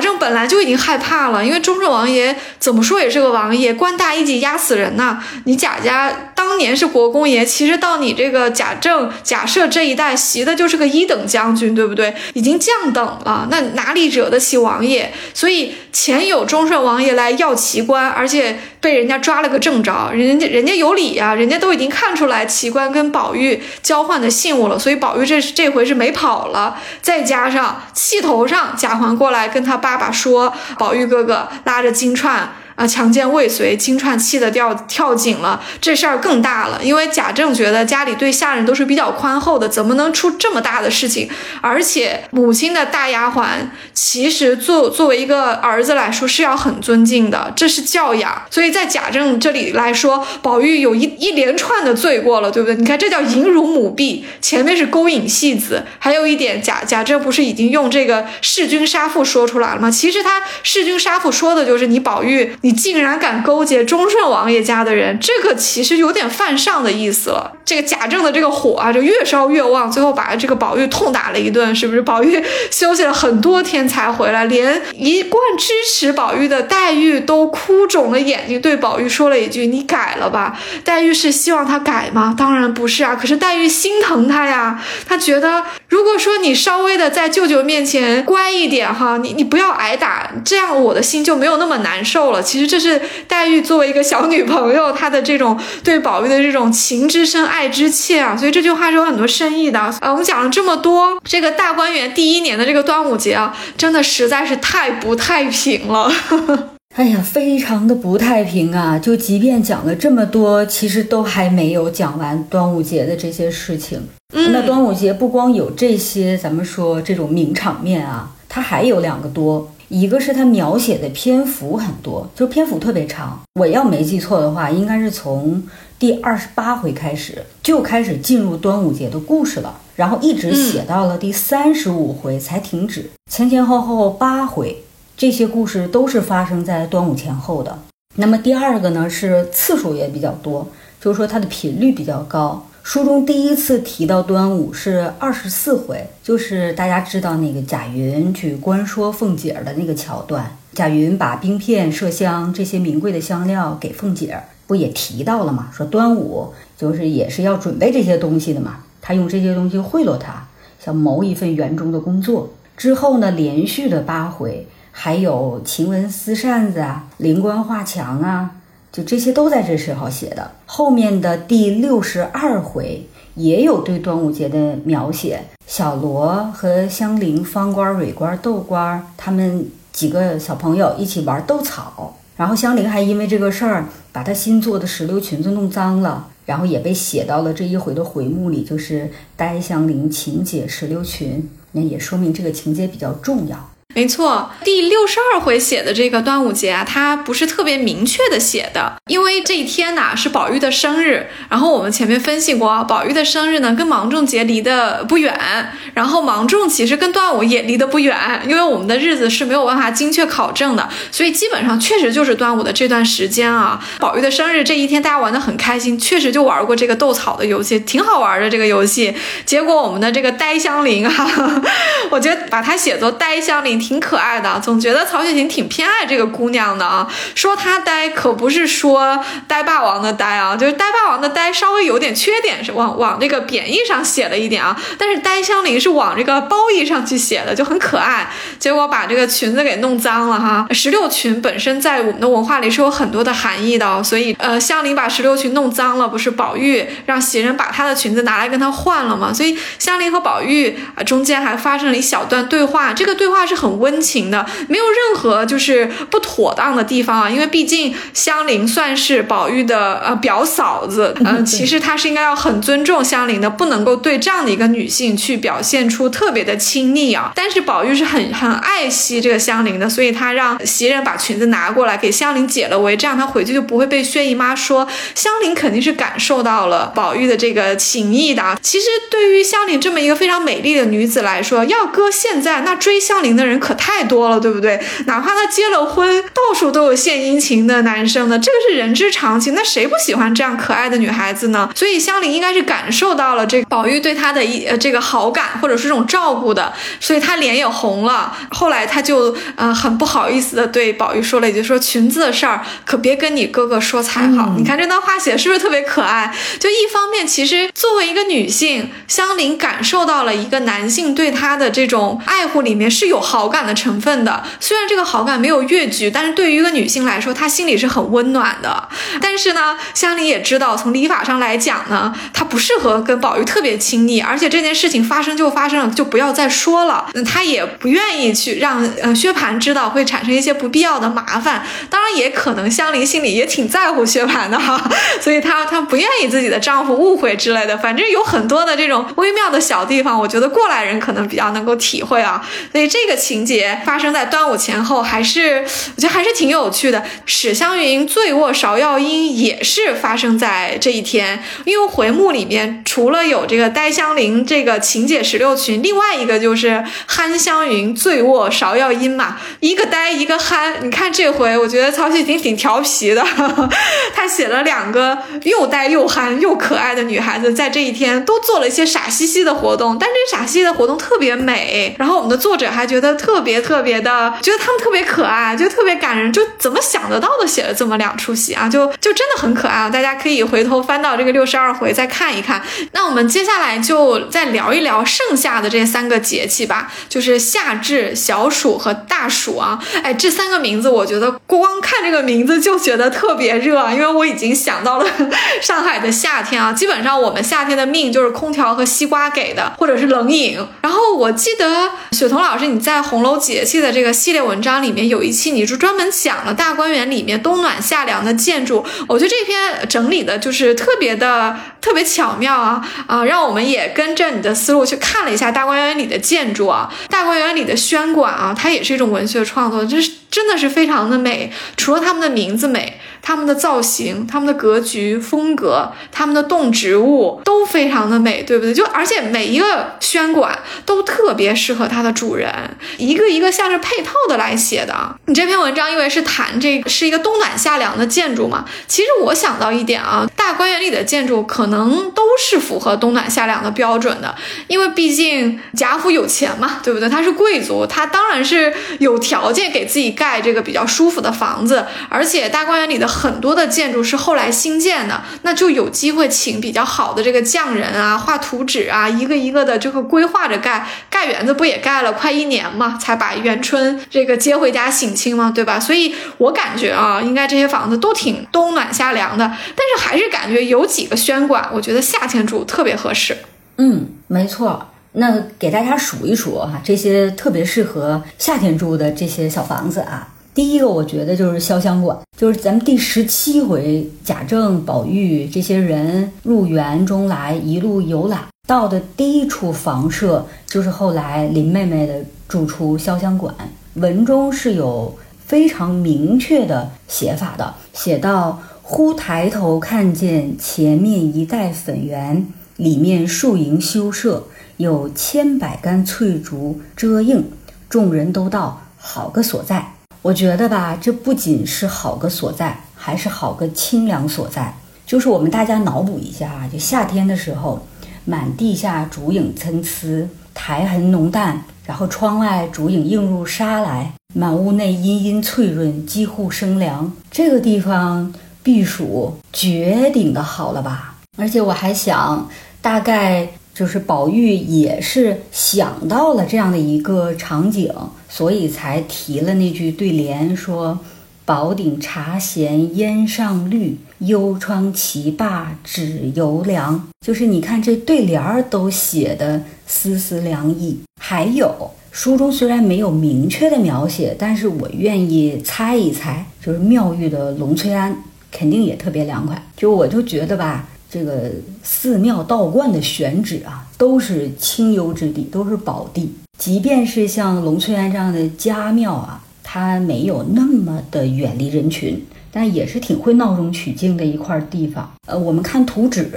政本来就已经害怕了，因为忠顺王爷怎么说也是个王爷，官大一级压死人呐。你贾家当年是国公爷，其实到你这个贾政、贾赦这一代袭的就是个一等将军，对不对？已经降等了，那哪里惹得起王爷？所以前有忠顺王爷来要奇官，而且被人家抓了个正着，人家人家有理呀，人家都已经看出来奇官跟宝玉交换的信物了，所以宝玉这这回是没跑了。再加上气头上，贾环过来跟他爸爸说，宝玉哥哥拉着金钏。啊！强奸未遂，金钏气得掉跳井了，这事儿更大了。因为贾政觉得家里对下人都是比较宽厚的，怎么能出这么大的事情？而且母亲的大丫鬟，其实作作为一个儿子来说是要很尊敬的，这是教养。所以在贾政这里来说，宝玉有一一连串的罪过了，对不对？你看，这叫淫辱母婢，前面是勾引戏子，还有一点贾贾政不是已经用这个弑君杀父说出来了吗？其实他弑君杀父说的就是你宝玉你。你竟然敢勾结忠顺王爷家的人，这个其实有点犯上的意思了。这个贾政的这个火啊，就越烧越旺，最后把这个宝玉痛打了一顿，是不是？宝玉休息了很多天才回来，连一贯支持宝玉的黛玉都哭肿了眼睛，对宝玉说了一句：“你改了吧。”黛玉是希望他改吗？当然不是啊。可是黛玉心疼他呀，他觉得如果说你稍微的在舅舅面前乖一点哈，你你不要挨打，这样我的心就没有那么难受了。其实。这是黛玉作为一个小女朋友，她的这种对宝玉的这种情之深、爱之切啊，所以这句话是有很多深意的。啊，我们讲了这么多，这个大观园第一年的这个端午节啊，真的实在是太不太平了。哎呀，非常的不太平啊！就即便讲了这么多，其实都还没有讲完端午节的这些事情。那端午节不光有这些，咱们说这种名场面啊，它还有两个多。一个是他描写的篇幅很多，就是篇幅特别长。我要没记错的话，应该是从第二十八回开始就开始进入端午节的故事了，然后一直写到了第三十五回才停止。前前后后八回，这些故事都是发生在端午前后的。那么第二个呢，是次数也比较多，就是说它的频率比较高。书中第一次提到端午是二十四回，就是大家知道那个贾云去观说凤姐儿的那个桥段。贾云把冰片、麝香这些名贵的香料给凤姐儿，不也提到了吗？说端午就是也是要准备这些东西的嘛。他用这些东西贿赂他，想谋一份园中的工作。之后呢，连续的八回还有晴雯撕扇子啊，灵官画墙啊。就这些都在这时候写的，后面的第六十二回也有对端午节的描写。小罗和香菱、方官、蕊官、豆官他们几个小朋友一起玩斗草，然后香菱还因为这个事儿把她新做的石榴裙子弄脏了，然后也被写到了这一回的回目里，就是呆香菱情解石榴裙，那也说明这个情节比较重要。没错，第六十二回写的这个端午节啊，它不是特别明确的写的，因为这一天呐是宝玉的生日。然后我们前面分析过，宝玉的生日呢跟芒种节离得不远，然后芒种其实跟端午也离得不远，因为我们的日子是没有办法精确考证的，所以基本上确实就是端午的这段时间啊。宝玉的生日这一天，大家玩得很开心，确实就玩过这个斗草的游戏，挺好玩的这个游戏。结果我们的这个呆香菱啊，我觉得把它写作呆香菱。挺可爱的，总觉得曹雪芹挺偏爱这个姑娘的啊。说她呆，可不是说呆霸王的呆啊，就是呆霸王的呆稍微有点缺点，是往往这个贬义上写了一点啊。但是呆香菱是往这个褒义上去写的，就很可爱。结果把这个裙子给弄脏了哈。石榴裙本身在我们的文化里是有很多的含义的，所以呃，香菱把石榴裙弄脏了，不是宝玉让袭人把她的裙子拿来跟她换了吗？所以香菱和宝玉啊中间还发生了一小段对话，这个对话是很温情的，没有任何就是不妥当的地方啊。因为毕竟香菱算是宝玉的呃表嫂子，嗯，其实他是应该要很尊重香菱的，不能够对这样的一个女性去表现出特别的亲昵啊。但是宝玉是很很爱惜这个香菱的，所以他让袭人把裙子拿过来给香菱解了围，这样他回去就不会被薛姨妈说。香菱肯定是感受到了宝玉的这个情谊的。其实对于香菱这么一个非常美丽的女子来说，要搁现在，那追香菱的人可太多了，对不对？哪怕她结了婚，到处都有献殷勤的男生呢，这个是人之常情。那谁不喜欢这样可爱的女孩子呢？所以香菱应该是感受到了这个宝玉对她的一呃这个好感，或者是这种照顾的，所以她脸也红了。后来她就呃很不好意思的对宝玉说了一句：“说裙子的事儿可别跟你哥哥说才好。”你看这段话写的是不是特别可爱？就一方面，其实作为一个女性，香菱感受到了一个男性对她的这这种爱护里面是有好感的成分的。虽然这个好感没有越矩，但是对于一个女性来说，她心里是很温暖的。但是呢，香菱也知道，从礼法上来讲呢，她不适合跟宝玉特别亲密，而且这件事情发生就发生了，就不要再说了。嗯，她也不愿意去让呃薛蟠知道，会产生一些不必要的麻烦。当然，也可能香菱心里也挺在乎薛蟠的哈，所以她她不愿意自己的丈夫误会之类的。反正有很多的这种微妙的小地方，我觉得过来人可能比较能够体会啊。所以这个情节发生在端午前后，还是我觉得还是挺有趣的。史湘云醉卧芍药阴也是发生在这一天，因为回目里面除了有这个呆香菱这个晴姐石榴裙，另外一个就是憨香云醉卧芍药阴嘛，一个呆一个憨。你看这回，我觉得曹雪芹挺调皮的，他写了两个又呆又憨又可爱的女孩子，在这一天都做了一些傻兮兮的活动，但这傻兮兮的活动特别美。然后我们的作者还觉得特别特别的，觉得他们特别可爱，就特别感人，就怎么想得到的写了这么两出戏啊，就就真的很可爱啊！大家可以回头翻到这个六十二回再看一看。那我们接下来就再聊一聊剩下的这三个节气吧，就是夏至、小暑和大暑啊。哎，这三个名字，我觉得光看这个名字就觉得特别热，因为我已经想到了 上海的夏天啊。基本上我们夏天的命就是空调和西瓜给的，或者是冷饮。然后我记记得雪桐老师你在红楼节气的这个系列文章里面有一期，你就专门讲了大观园里面冬暖夏凉的建筑。我觉得这篇整理的就是特别的特别巧妙啊啊，让我们也跟着你的思路去看了一下大观园里的建筑啊，大观园里的轩馆啊，它也是一种文学创作，这是真的是非常的美。除了他们的名字美，他们的造型、他们的格局风格、他们的动植物都非常的美，对不对？就而且每一个轩馆都特别适合它的主人，一个一个像是配套的来写的。你这篇文章因为是谈这个是一个冬暖夏凉的建筑嘛，其实我想到一点啊，大观园里的建筑可能都是符合冬暖夏凉的标准的，因为毕竟贾府有钱嘛，对不对？他是贵族，他当然是有条件给自己盖这个比较舒服的房子，而且大观园里的很多的建筑是后来新建的，那就有机会请比较好的这个匠人啊，画图纸啊，一个一个的这个规划着盖。盖园子不也盖了快一年嘛，才把元春这个接回家省亲嘛，对吧？所以我感觉啊，应该这些房子都挺冬暖夏凉的，但是还是感觉有几个轩馆，我觉得夏天住特别合适。嗯，没错。那给大家数一数哈，这些特别适合夏天住的这些小房子啊。第一个，我觉得就是潇湘馆，就是咱们第十七回贾政、宝玉这些人入园中来，一路游览到的第一处房舍，就是后来林妹妹的住处潇湘馆。文中是有非常明确的写法的，写到：忽抬头看见前面一带粉园，里面树营修设。有千百竿翠竹遮映，众人都道好个所在。我觉得吧，这不仅是好个所在，还是好个清凉所在。就是我们大家脑补一下啊，就夏天的时候，满地下竹影参差，苔痕浓淡，然后窗外烛影映入纱来，满屋内阴阴翠润，几乎生凉。这个地方避暑绝顶的好了吧？而且我还想，大概就是宝玉也是想到了这样的一个场景，所以才提了那句对联，说。宝鼎茶闲烟上绿，幽窗棋罢纸犹凉。就是你看这对联儿都写的丝丝凉意。还有书中虽然没有明确的描写，但是我愿意猜一猜，就是妙玉的龙翠庵肯定也特别凉快。就我就觉得吧，这个寺庙道观的选址啊，都是清幽之地，都是宝地。即便是像龙翠庵这样的家庙啊。它没有那么的远离人群，但也是挺会闹中取静的一块地方。呃，我们看图纸，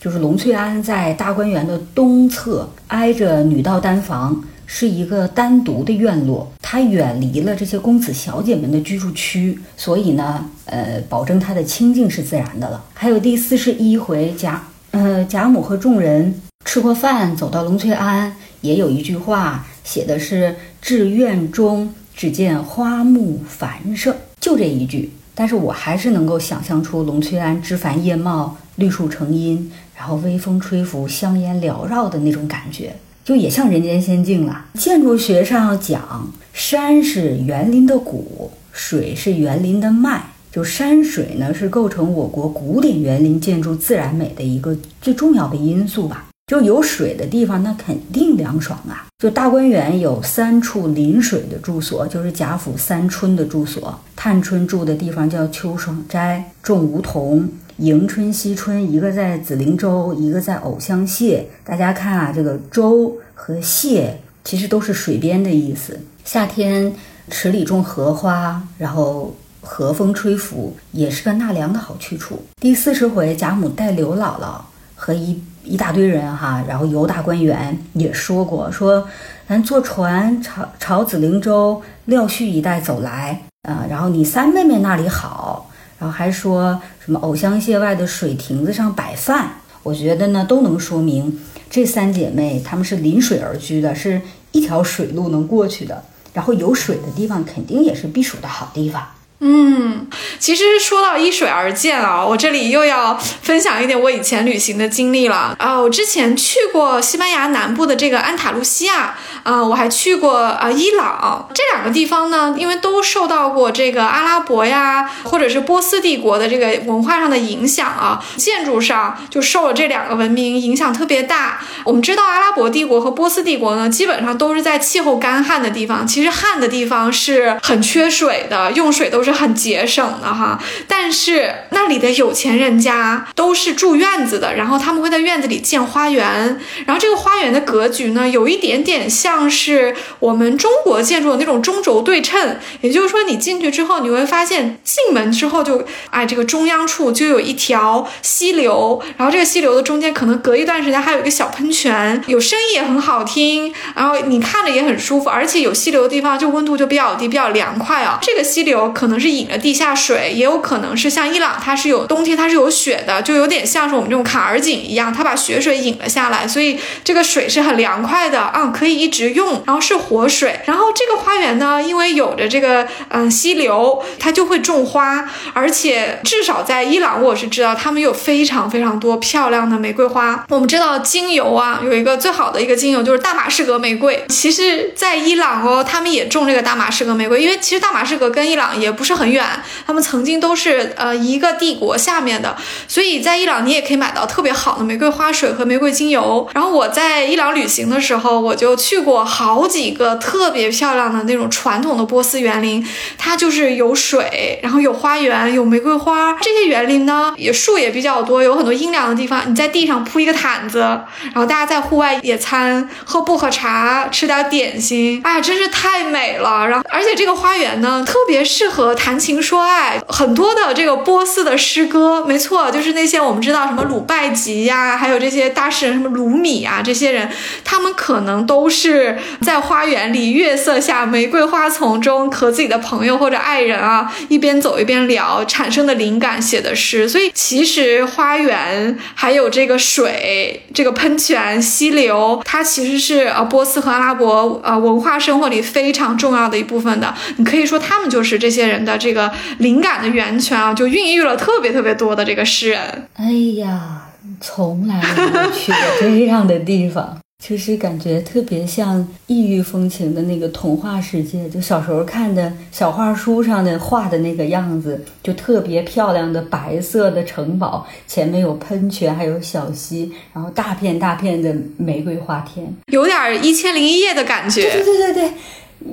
就是龙翠庵在大观园的东侧，挨着女道丹房，是一个单独的院落。它远离了这些公子小姐们的居住区，所以呢，呃，保证它的清静是自然的了。还有第四十一回，贾呃贾母和众人吃过饭，走到龙翠庵，也有一句话写的是至院中。只见花木繁盛，就这一句，但是我还是能够想象出龙翠庵枝繁叶茂、绿树成荫，然后微风吹拂、香烟缭绕的那种感觉，就也像人间仙境了。建筑学上讲，山是园林的骨，水是园林的脉，就山水呢是构成我国古典园林建筑自然美的一个最重要的因素吧。就有水的地方，那肯定凉爽啊！就大观园有三处临水的住所，就是贾府三春的住所。探春住的地方叫秋爽斋，种梧桐。迎春、惜春，一个在紫菱洲，一个在藕香榭。大家看啊，这个洲和榭其实都是水边的意思。夏天池里种荷花，然后和风吹拂，也是个纳凉的好去处。第四十回，贾母带刘姥姥和一。一大堆人哈，然后游大观园，也说过说，咱坐船朝朝紫菱洲廖絮一带走来啊，然后你三妹妹那里好，然后还说什么藕香榭外的水亭子上摆饭，我觉得呢都能说明这三姐妹她们是临水而居的，是一条水路能过去的，然后有水的地方肯定也是避暑的好地方。嗯，其实说到依水而建啊，我这里又要分享一点我以前旅行的经历了啊。我之前去过西班牙南部的这个安塔卢西亚啊，我还去过啊伊朗这两个地方呢，因为都受到过这个阿拉伯呀或者是波斯帝国的这个文化上的影响啊，建筑上就受了这两个文明影响特别大。我们知道阿拉伯帝国和波斯帝国呢，基本上都是在气候干旱的地方，其实旱的地方是很缺水的，用水都是。是很节省的哈，但是那里的有钱人家都是住院子的，然后他们会在院子里建花园，然后这个花园的格局呢，有一点点像是我们中国建筑的那种中轴对称，也就是说你进去之后，你会发现进门之后就哎这个中央处就有一条溪流，然后这个溪流的中间可能隔一段时间还有一个小喷泉，有声音也很好听，然后你看着也很舒服，而且有溪流的地方就温度就比较低，比较凉快啊。这个溪流可能。是引了地下水，也有可能是像伊朗，它是有冬天它是有雪的，就有点像是我们这种坎儿井一样，它把雪水引了下来，所以这个水是很凉快的啊，可以一直用，然后是活水。然后这个花园呢，因为有着这个嗯溪流，它就会种花，而且至少在伊朗，我是知道他们有非常非常多漂亮的玫瑰花。我们知道精油啊，有一个最好的一个精油就是大马士革玫瑰。其实，在伊朗哦，他们也种这个大马士革玫瑰，因为其实大马士革跟伊朗也不是。是很远，他们曾经都是呃一个帝国下面的，所以在伊朗你也可以买到特别好的玫瑰花水和玫瑰精油。然后我在伊朗旅行的时候，我就去过好几个特别漂亮的那种传统的波斯园林，它就是有水，然后有花园，有玫瑰花。这些园林呢，也树也比较多，有很多阴凉的地方，你在地上铺一个毯子，然后大家在户外野餐，喝薄荷茶，吃点点心，哎呀，真是太美了。然后而且这个花园呢，特别适合。谈情说爱，很多的这个波斯的诗歌，没错，就是那些我们知道什么鲁拜吉呀，还有这些大诗人什么鲁米啊，这些人，他们可能都是在花园里月色下玫瑰花丛中和自己的朋友或者爱人啊一边走一边聊产生的灵感写的诗。所以其实花园还有这个水，这个喷泉、溪流，它其实是呃波斯和阿拉伯呃文化生活里非常重要的一部分的。你可以说他们就是这些人的这个灵感的源泉啊，就孕育了特别特别多的这个诗人。哎呀，从来没有去过这样的地方，就是感觉特别像异域风情的那个童话世界，就小时候看的小画书上的画的那个样子，就特别漂亮的白色的城堡，前面有喷泉，还有小溪，然后大片大片的玫瑰花田，有点一千零一夜的感觉。对对对对。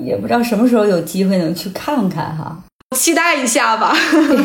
也不知道什么时候有机会能去看看哈，期待一下吧。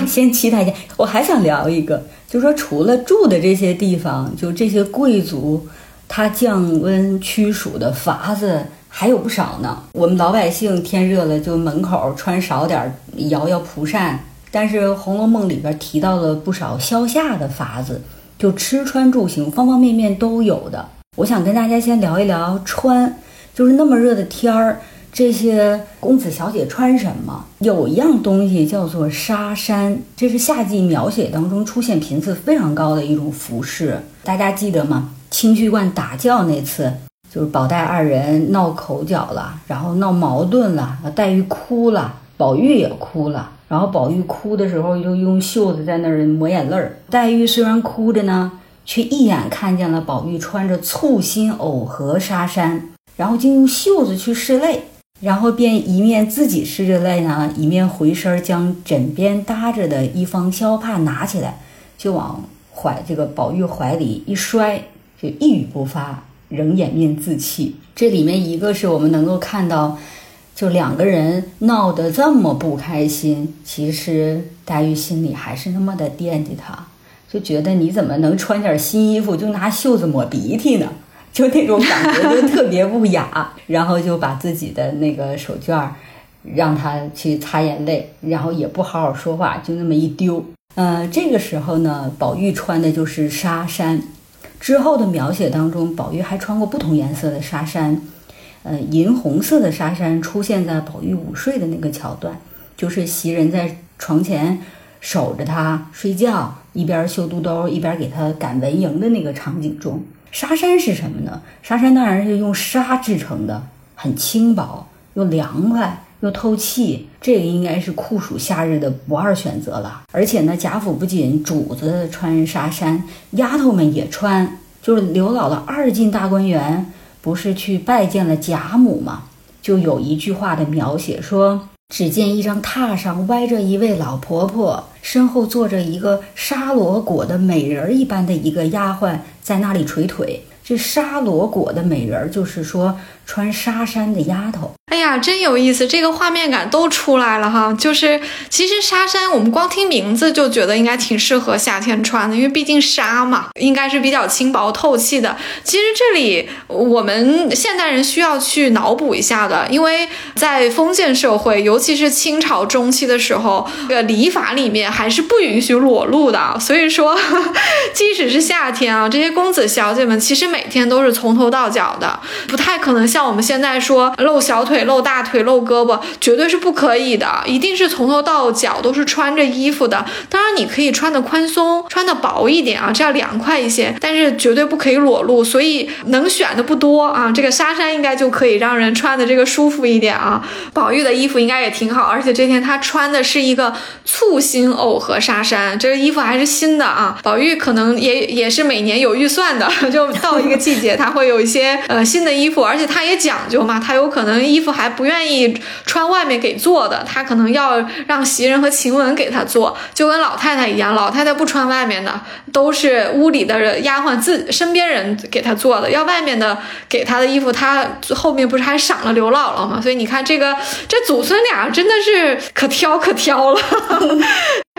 先期待一下。我还想聊一个，就是说除了住的这些地方，就这些贵族，他降温驱暑的法子还有不少呢。我们老百姓天热了就门口穿少点，摇摇蒲扇。但是《红楼梦》里边提到了不少消夏的法子，就吃穿住行方方面面都有的。我想跟大家先聊一聊穿，就是那么热的天儿。这些公子小姐穿什么？有一样东西叫做纱衫，这是夏季描写当中出现频次非常高的一种服饰。大家记得吗？清虚观打轿那次，就是宝黛二人闹口角了，然后闹矛盾了，黛玉哭了，宝玉也哭了。然后宝玉哭的时候，就用袖子在那儿抹眼泪儿。黛玉虽然哭着呢，却一眼看见了宝玉穿着簇新藕荷纱衫，然后竟用袖子去拭泪。然后便一面自己拭着泪呢，一面回身将枕边搭着的一方消帕拿起来，就往怀这个宝玉怀里一摔，就一语不发，仍掩面自泣。这里面一个是我们能够看到，就两个人闹得这么不开心，其实黛玉心里还是那么的惦记他，就觉得你怎么能穿点新衣服就拿袖子抹鼻涕呢？就那种感觉就特别不雅，然后就把自己的那个手绢儿让他去擦眼泪，然后也不好好说话，就那么一丢。呃，这个时候呢，宝玉穿的就是纱衫。之后的描写当中，宝玉还穿过不同颜色的纱衫。呃，银红色的纱衫出现在宝玉午睡的那个桥段，就是袭人在床前守着他睡觉，一边绣肚兜一边给他赶蚊蝇的那个场景中。纱衫是什么呢？纱衫当然是用纱制成的，很轻薄，又凉快又透气，这个应该是酷暑夏日的不二选择了。而且呢，贾府不仅主子穿纱衫，丫头们也穿。就是刘姥姥二进大观园，不是去拜见了贾母吗？就有一句话的描写说。只见一张榻上歪着一位老婆婆，身后坐着一个纱罗裹的美人一般的一个丫鬟，在那里捶腿。这纱罗裹的美人儿，就是说穿纱衫的丫头。哎呀，真有意思，这个画面感都出来了哈。就是其实纱衫，我们光听名字就觉得应该挺适合夏天穿的，因为毕竟纱嘛，应该是比较轻薄透气的。其实这里我们现代人需要去脑补一下的，因为在封建社会，尤其是清朝中期的时候，这个礼法里面还是不允许裸露的。所以说，即使是夏天啊，这些公子小姐们其实每每天都是从头到脚的，不太可能像我们现在说露小腿。露大腿、露胳膊，绝对是不可以的，一定是从头到脚都是穿着衣服的。当然，你可以穿的宽松，穿的薄一点啊，这样凉快一些，但是绝对不可以裸露。所以能选的不多啊，这个纱衫应该就可以让人穿的这个舒服一点啊。宝玉的衣服应该也挺好，而且这天他穿的是一个簇新藕荷纱衫，这个衣服还是新的啊。宝玉可能也也是每年有预算的，就到个季节他会有一些呃新的衣服，而且他也讲究嘛，他有可能衣服。还不愿意穿外面给做的，他可能要让袭人和晴雯给他做，就跟老太太一样，老太太不穿外面的，都是屋里的丫鬟自身边人给他做的，要外面的给他的衣服，他后面不是还赏了刘姥姥吗？所以你看这个这祖孙俩真的是可挑可挑了。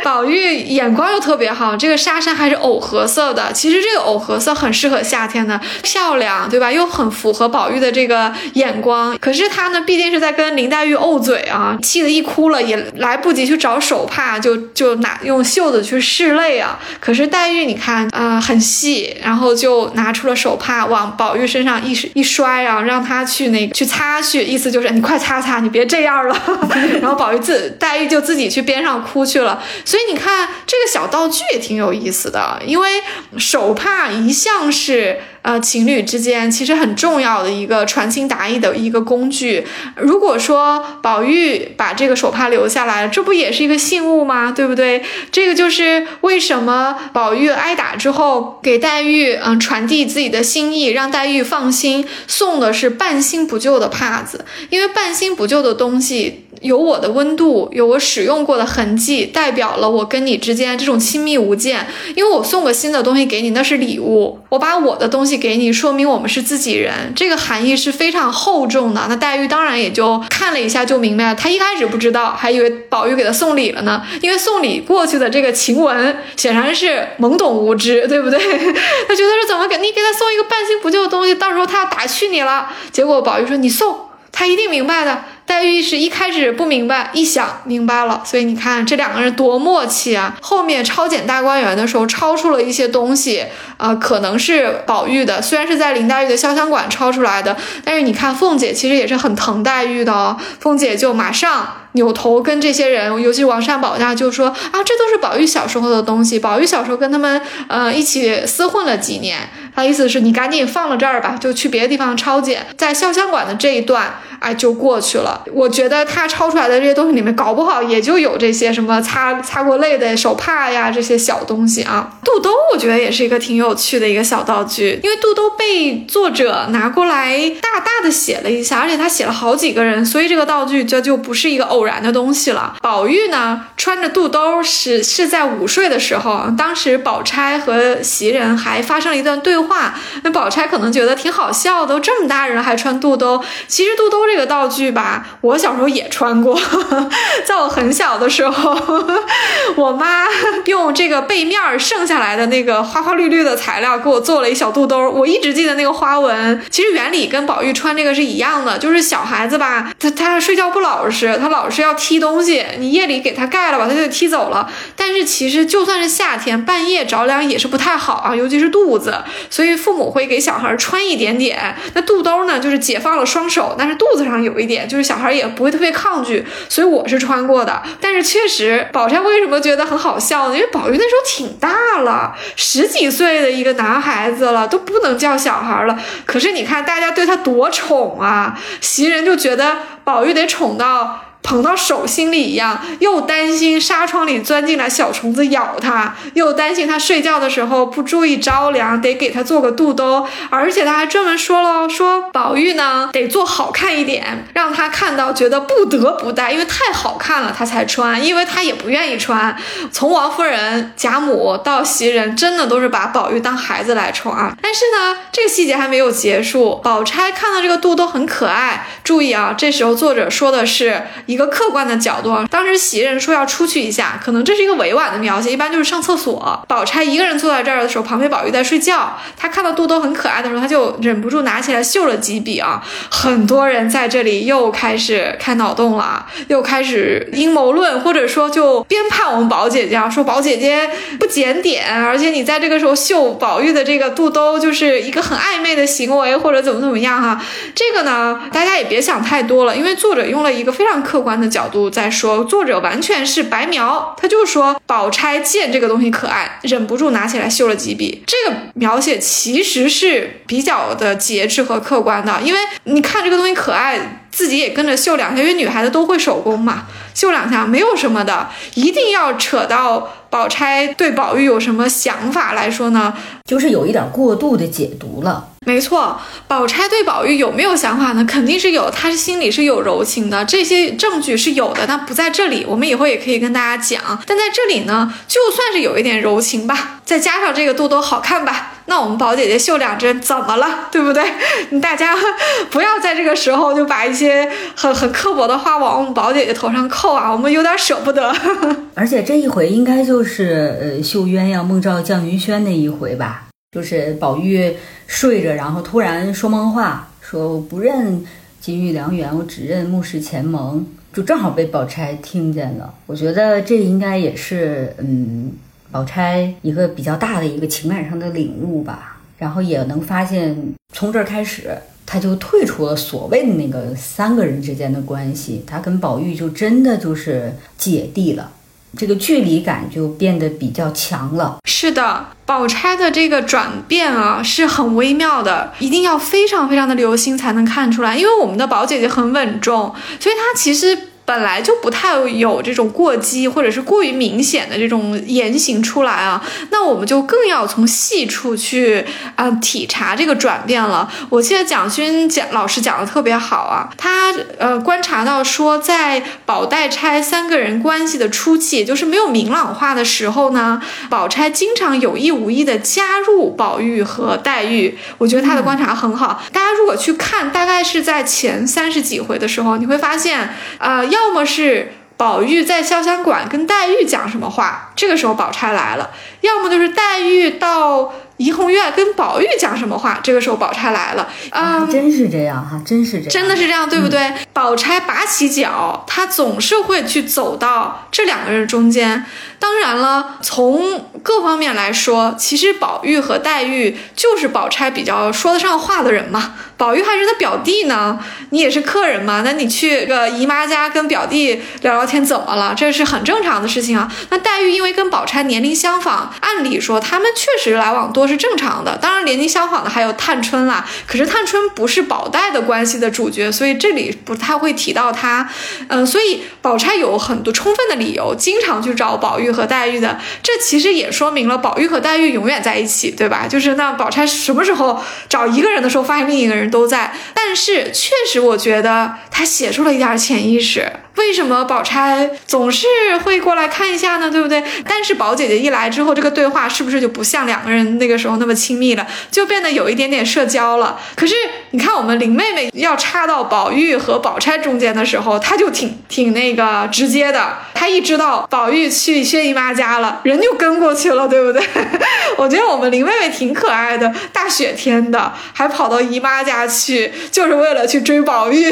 宝玉眼光又特别好，这个纱衫还是藕荷色的。其实这个藕荷色很适合夏天的，漂亮，对吧？又很符合宝玉的这个眼光。可是他呢，毕竟是在跟林黛玉怄嘴啊，气得一哭了，也来不及去找手帕，就就拿用袖子去拭泪啊。可是黛玉，你看，啊，很细，然后就拿出了手帕，往宝玉身上一一摔，然后让他去那个去擦去，意思就是你快擦擦，你别这样了。然后宝玉自黛玉就自己去边上哭去了。所以你看这个小道具也挺有意思的，因为手帕一向是呃情侣之间其实很重要的一个传情达意的一个工具。如果说宝玉把这个手帕留下来，这不也是一个信物吗？对不对？这个就是为什么宝玉挨打之后给黛玉嗯传递自己的心意，让黛玉放心，送的是半新不旧的帕子，因为半新不旧的东西。有我的温度，有我使用过的痕迹，代表了我跟你之间这种亲密无间。因为我送个新的东西给你，那是礼物；我把我的东西给你，说明我们是自己人，这个含义是非常厚重的。那黛玉当然也就看了一下就明白了，她一开始不知道，还以为宝玉给她送礼了呢。因为送礼过去的这个晴雯显然是懵懂无知，对不对？她觉得说怎么给你给她送一个半新不旧的东西，到时候她要打趣你了。结果宝玉说你送，他一定明白的。黛玉是一开始不明白，一想明白了，所以你看这两个人多默契啊！后面抄检大观园的时候，抄出了一些东西，啊，可能是宝玉的，虽然是在林黛玉的潇湘馆抄出来的，但是你看凤姐其实也是很疼黛玉的哦，凤姐就马上扭头跟这些人，尤其王善保家就说啊，这都是宝玉小时候的东西，宝玉小时候跟他们呃一起厮混了几年，他意思是你赶紧放了这儿吧，就去别的地方抄检，在潇湘馆的这一段，哎，就过去了。我觉得他抄出来的这些东西里面，搞不好也就有这些什么擦擦过泪的手帕呀，这些小东西啊。肚兜我觉得也是一个挺有趣的一个小道具，因为肚兜被作者拿过来大大的写了一下，而且他写了好几个人，所以这个道具这就不是一个偶然的东西了。宝玉呢穿着肚兜是是在午睡的时候，当时宝钗和袭人还发生了一段对话，那宝钗可能觉得挺好笑的，这么大人还穿肚兜。其实肚兜这个道具吧。我小时候也穿过，在我很小的时候，我妈 用这个背面剩下来的那个花花绿绿的材料给我做了一小肚兜。我一直记得那个花纹，其实原理跟宝玉穿这个是一样的，就是小孩子吧，他他睡觉不老实，他老是要踢东西，你夜里给他盖了吧，他就踢走了。但是其实就算是夏天半夜着凉也是不太好啊，尤其是肚子，所以父母会给小孩穿一点点。那肚兜呢，就是解放了双手，但是肚子上有一点，就是小孩。也不会特别抗拒，所以我是穿过的。但是确实，宝钗为什么觉得很好笑呢？因为宝玉那时候挺大了，十几岁的一个男孩子了，都不能叫小孩了。可是你看，大家对他多宠啊！袭人就觉得宝玉得宠到。捧到手心里一样，又担心纱窗里钻进来小虫子咬他，又担心他睡觉的时候不注意着凉，得给他做个肚兜。而且他还专门说了，说宝玉呢得做好看一点，让他看到觉得不得不戴，因为太好看了他才穿，因为他也不愿意穿。从王夫人、贾母到袭人，真的都是把宝玉当孩子来宠啊。但是呢，这个细节还没有结束，宝钗看到这个肚兜很可爱。注意啊，这时候作者说的是。一个客观的角度啊，当时袭人说要出去一下，可能这是一个委婉的描写，一般就是上厕所。宝钗一个人坐在这儿的时候，旁边宝玉在睡觉，她看到肚兜很可爱的时候，她就忍不住拿起来绣了几笔啊。很多人在这里又开始开脑洞了，又开始阴谋论，或者说就编判我们宝姐姐啊，说宝姐姐不检点，而且你在这个时候绣宝玉的这个肚兜，就是一个很暧昧的行为，或者怎么怎么样哈。这个呢，大家也别想太多了，因为作者用了一个非常客。观的角度在说，作者完全是白描，他就说宝钗见这个东西可爱，忍不住拿起来绣了几笔。这个描写其实是比较的节制和客观的，因为你看这个东西可爱，自己也跟着绣两下，因为女孩子都会手工嘛，绣两下没有什么的，一定要扯到。宝钗对宝玉有什么想法来说呢？就是有一点过度的解读了。没错，宝钗对宝玉有没有想法呢？肯定是有，她是心里是有柔情的，这些证据是有的，但不在这里。我们以后也可以跟大家讲。但在这里呢，就算是有一点柔情吧，再加上这个肚兜好看吧。那我们宝姐姐绣两针怎么了？对不对？大家 不要在这个时候就把一些很很刻薄的话往我们宝姐姐头上扣啊，我们有点舍不得。而且这一回应该就是呃绣鸳鸯梦照绛云轩那一回吧，就是宝玉睡着，然后突然说梦话，说我不认金玉良缘，我只认木石前盟，就正好被宝钗听见了。我觉得这应该也是嗯。宝钗一个比较大的一个情感上的领悟吧，然后也能发现，从这儿开始，他就退出了所谓的那个三个人之间的关系，他跟宝玉就真的就是姐弟了，这个距离感就变得比较强了。是的，宝钗的这个转变啊，是很微妙的，一定要非常非常的留心才能看出来，因为我们的宝姐姐很稳重，所以她其实。本来就不太有这种过激或者是过于明显的这种言行出来啊，那我们就更要从细处去啊体察这个转变了。我记得蒋勋讲老师讲的特别好啊，他呃观察到说，在宝黛钗三个人关系的初期，也就是没有明朗化的时候呢，宝钗经常有意无意的加入宝玉和黛玉。我觉得他的观察很好。大家如果去看，大概是在前三十几回的时候，你会发现，呃要。么是宝玉在潇湘馆跟黛玉讲什么话，这个时候宝钗来了；要么就是黛玉到怡红院跟宝玉讲什么话，这个时候宝钗来了。啊，真是这样哈，真是这样，真的是这样，对不对？宝钗拔起脚，她总是会去走到这两个人中间。当然了，从各方面来说，其实宝玉和黛玉就是宝钗比较说得上话的人嘛。宝玉还是他表弟呢，你也是客人嘛，那你去个姨妈家跟表弟聊聊天怎么了？这是很正常的事情啊。那黛玉因为跟宝钗年龄相仿，按理说他们确实来往多是正常的。当然年龄相仿的还有探春啦，可是探春不是宝黛的关系的主角，所以这里不太会提到她。嗯，所以宝钗有很多充分的理由，经常去找宝玉和黛玉的。这其实也说明了宝玉和黛玉永远在一起，对吧？就是那宝钗什么时候找一个人的时候，发现另一个人。都在，但是确实，我觉得他写出了一点潜意识。为什么宝钗总是会过来看一下呢？对不对？但是宝姐姐一来之后，这个对话是不是就不像两个人那个时候那么亲密了，就变得有一点点社交了？可是你看，我们林妹妹要插到宝玉和宝钗中间的时候，她就挺挺那个直接的。她一知道宝玉去薛姨妈家了，人就跟过去了，对不对？我觉得我们林妹妹挺可爱的，大雪天的还跑到姨妈家去，就是为了去追宝玉。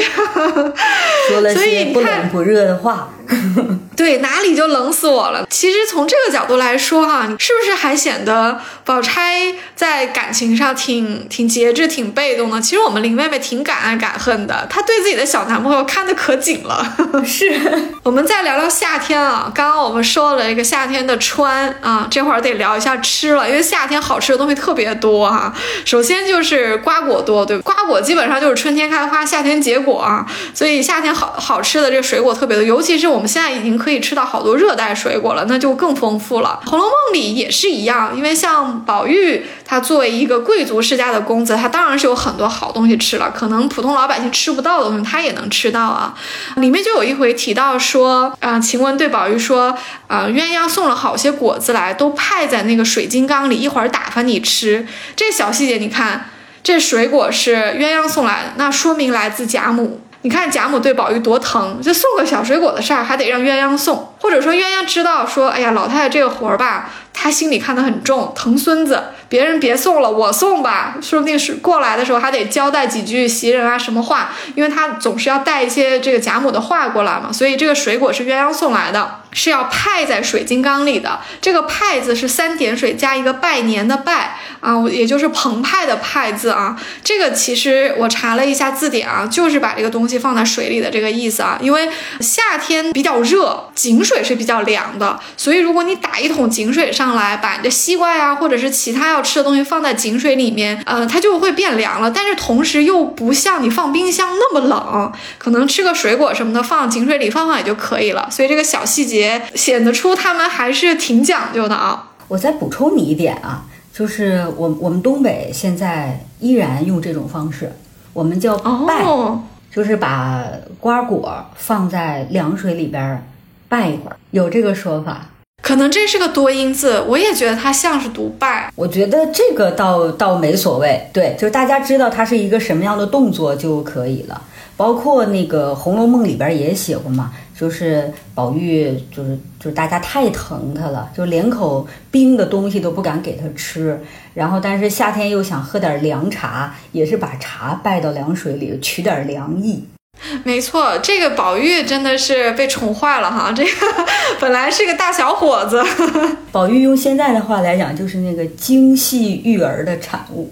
说了些不冷不热的话。对，哪里就冷死我了。其实从这个角度来说，哈，是不是还显得宝钗在感情上挺挺节制、挺被动的？其实我们林妹妹挺敢爱敢恨的，她对自己的小男朋友看得可紧了。是，我们再聊聊夏天啊。刚刚我们说了一个夏天的穿啊，这会儿得聊一下吃了，因为夏天好吃的东西特别多哈。首先就是瓜果多，对瓜果基本上就是春天开花，夏天结果啊，所以夏天好好吃的这个水果特别多，尤其是我。我们现在已经可以吃到好多热带水果了，那就更丰富了。《红楼梦》里也是一样，因为像宝玉，他作为一个贵族世家的公子，他当然是有很多好东西吃了，可能普通老百姓吃不到的东西，他也能吃到啊。里面就有一回提到说，啊，晴雯对宝玉说，啊，鸳鸯送了好些果子来，都派在那个水晶缸里，一会儿打发你吃。这小细节，你看，这水果是鸳鸯送来的，那说明来自贾母。你看贾母对宝玉多疼，这送个小水果的事儿还得让鸳鸯送，或者说鸳鸯知道说，哎呀，老太太这个活儿吧，她心里看得很重，疼孙子，别人别送了，我送吧，说不定是过来的时候还得交代几句袭人啊什么话，因为她总是要带一些这个贾母的话过来嘛，所以这个水果是鸳鸯送来的。是要派在水晶缸里的，这个派字是三点水加一个拜年的拜啊，也就是澎湃的湃字啊。这个其实我查了一下字典啊，就是把这个东西放在水里的这个意思啊。因为夏天比较热，井水是比较凉的，所以如果你打一桶井水上来，把你的西瓜呀或者是其他要吃的东西放在井水里面，呃，它就会变凉了。但是同时又不像你放冰箱那么冷，可能吃个水果什么的放井水里放放也就可以了。所以这个小细节。显得出他们还是挺讲究的啊！我再补充你一点啊，就是我我们东北现在依然用这种方式，我们叫拜，就是把瓜果放在凉水里边拜一会儿，有这个说法。可能这是个多音字，我也觉得它像是读拜。我觉得这个倒倒没所谓，对，就是大家知道它是一个什么样的动作就可以了。包括那个《红楼梦》里边也写过嘛，就是宝玉就是就是大家太疼他了，就连口冰的东西都不敢给他吃，然后但是夏天又想喝点凉茶，也是把茶拜到凉水里取点凉意。没错，这个宝玉真的是被宠坏了哈。这个本来是个大小伙子，宝玉用现在的话来讲，就是那个精细育儿的产物。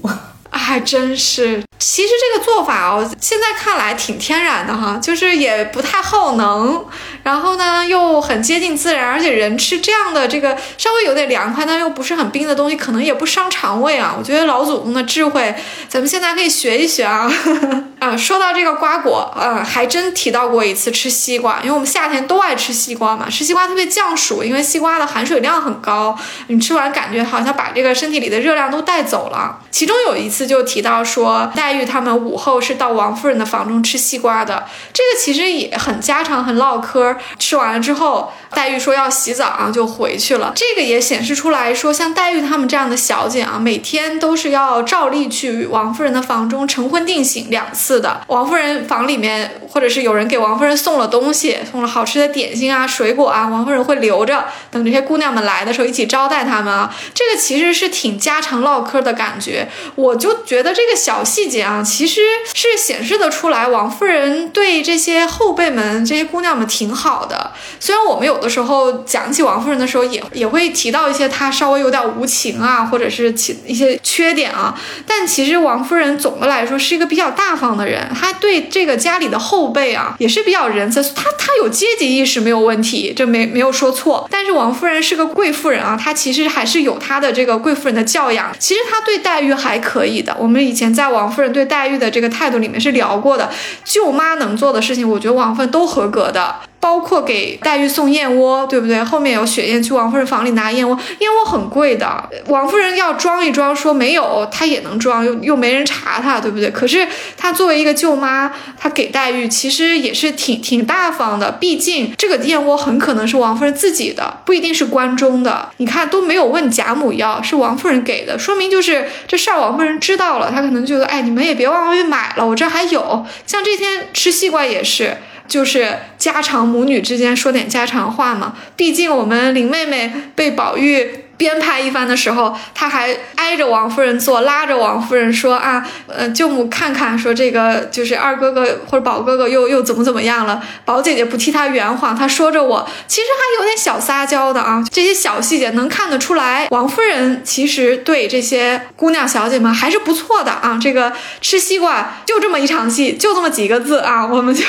还真是。其实这个做法哦，现在看来挺天然的哈，就是也不太耗能，然后呢又很接近自然，而且人吃这样的这个稍微有点凉快但又不是很冰的东西，可能也不伤肠胃啊。我觉得老祖宗的智慧，咱们现在可以学一学啊。啊，说到这个瓜果，呃，还真提到过一次吃西瓜，因为我们夏天都爱吃西瓜嘛，吃西瓜特别降暑，因为西瓜的含水量很高，你吃完感觉好像把这个身体里的热量都带走了。其中有一次就提到说。黛玉他们午后是到王夫人的房中吃西瓜的，这个其实也很家常，很唠嗑。吃完了之后，黛玉说要洗澡啊，就回去了。这个也显示出来说，像黛玉他们这样的小姐啊，每天都是要照例去王夫人的房中晨昏定省两次的。王夫人房里面，或者是有人给王夫人送了东西，送了好吃的点心啊、水果啊，王夫人会留着，等这些姑娘们来的时候一起招待他们啊。这个其实是挺家常唠嗑的感觉，我就觉得这个小细节。啊，其实是显示得出来，王夫人对这些后辈们、这些姑娘们挺好好的。虽然我们有的时候讲起王夫人的时候，也也会提到一些她稍微有点无情啊，或者是其一些缺点啊，但其实王夫人总的来说是一个比较大方的人，她对这个家里的后辈啊也是比较仁慈。她她有阶级意识没有问题，这没没有说错。但是王夫人是个贵妇人啊，她其实还是有她的这个贵妇人的教养。其实她对黛玉还可以的。我们以前在王夫人。对黛玉的这个态度里面是聊过的，舅妈能做的事情，我觉得王夫人都合格的。包括给黛玉送燕窝，对不对？后面有雪雁去王夫人房里拿燕窝，燕窝很贵的。王夫人要装一装，说没有，她也能装，又又没人查她，对不对？可是她作为一个舅妈，她给黛玉其实也是挺挺大方的。毕竟这个燕窝很可能是王夫人自己的，不一定是关中的。你看都没有问贾母要，是王夫人给的，说明就是这事儿王夫人知道了，她可能觉得，哎，你们也别往外面买了，我这还有。像这天吃西瓜也是。就是家常母女之间说点家常话嘛，毕竟我们林妹妹被宝玉。编排一番的时候，他还挨着王夫人坐，拉着王夫人说啊，呃，舅母看看，说这个就是二哥哥或者宝哥哥又又怎么怎么样了。宝姐姐不替他圆谎，他说着我其实还有点小撒娇的啊。这些小细节能看得出来，王夫人其实对这些姑娘小姐们还是不错的啊。这个吃西瓜就这么一场戏，就这么几个字啊，我们就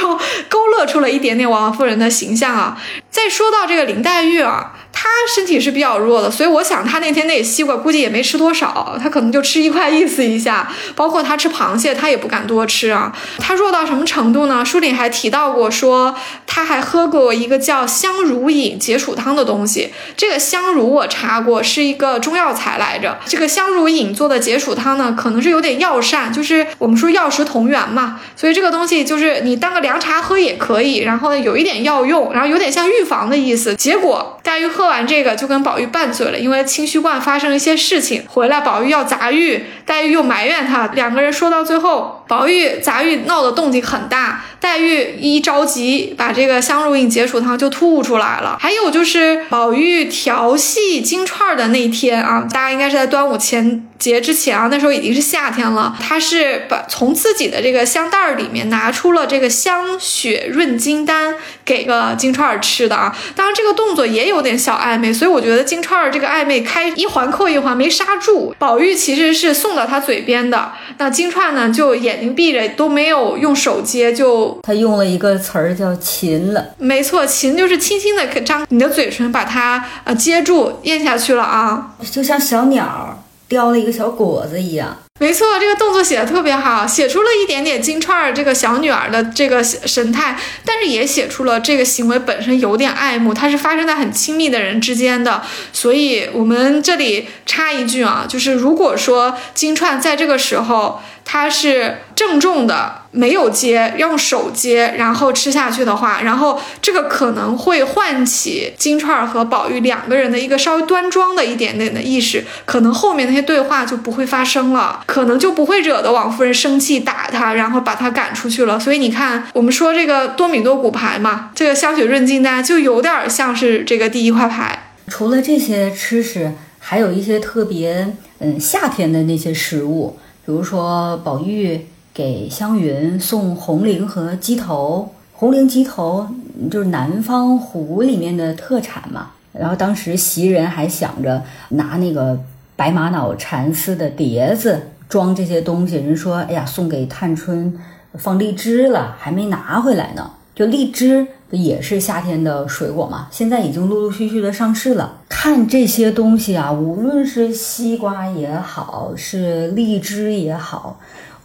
勾勒出了一点点王夫人的形象啊。再说到这个林黛玉啊。她身体是比较弱的，所以我想她那天那西瓜估计也没吃多少，她可能就吃一块意思一下。包括她吃螃蟹，她也不敢多吃啊。她弱到什么程度呢？书里还提到过，说她还喝过一个叫香茹饮解暑汤的东西。这个香茹我查过，是一个中药材来着。这个香茹饮做的解暑汤呢，可能是有点药膳，就是我们说药食同源嘛。所以这个东西就是你当个凉茶喝也可以，然后呢有一点药用，然后有点像预房的意思。结果黛玉喝。完这个就跟宝玉拌嘴了，因为清虚观发生了一些事情，回来宝玉要砸玉，黛玉又埋怨他，两个人说到最后，宝玉砸玉闹的动静很大，黛玉一着急把这个香茹饮解暑汤就吐出来了。还有就是宝玉调戏金钏的那一天啊，大家应该是在端午前。节之前啊，那时候已经是夏天了。他是把从自己的这个香袋儿里面拿出了这个香雪润金丹，给个金钏儿吃的啊。当然，这个动作也有点小暧昧，所以我觉得金钏儿这个暧昧开一环扣一环，没刹住。宝玉其实是送到他嘴边的，那金钏呢就眼睛闭着，都没有用手接，就他用了一个词儿叫“擒”了。没错，擒就是轻轻的张你的嘴唇，把它呃接住咽下去了啊，就像小鸟。叼了一个小果子一样，没错，这个动作写的特别好，写出了一点点金钏儿这个小女儿的这个神态，但是也写出了这个行为本身有点爱慕，它是发生在很亲密的人之间的。所以我们这里插一句啊，就是如果说金钏在这个时候。她是郑重的，没有接，用手接，然后吃下去的话，然后这个可能会唤起金钏儿和宝玉两个人的一个稍微端庄的一点点的意识，可能后面那些对话就不会发生了，可能就不会惹得王夫人生气打他，然后把他赶出去了。所以你看，我们说这个多米多骨牌嘛，这个香雪润金丹就有点像是这个第一块牌。除了这些吃食，还有一些特别嗯夏天的那些食物。比如说，宝玉给湘云送红绫和鸡头，红绫鸡头就是南方湖里面的特产嘛。然后当时袭人还想着拿那个白玛瑙蚕丝的碟子装这些东西，人说：“哎呀，送给探春放荔枝了，还没拿回来呢。”就荔枝也是夏天的水果嘛，现在已经陆陆续续的上市了。看这些东西啊，无论是西瓜也好，是荔枝也好，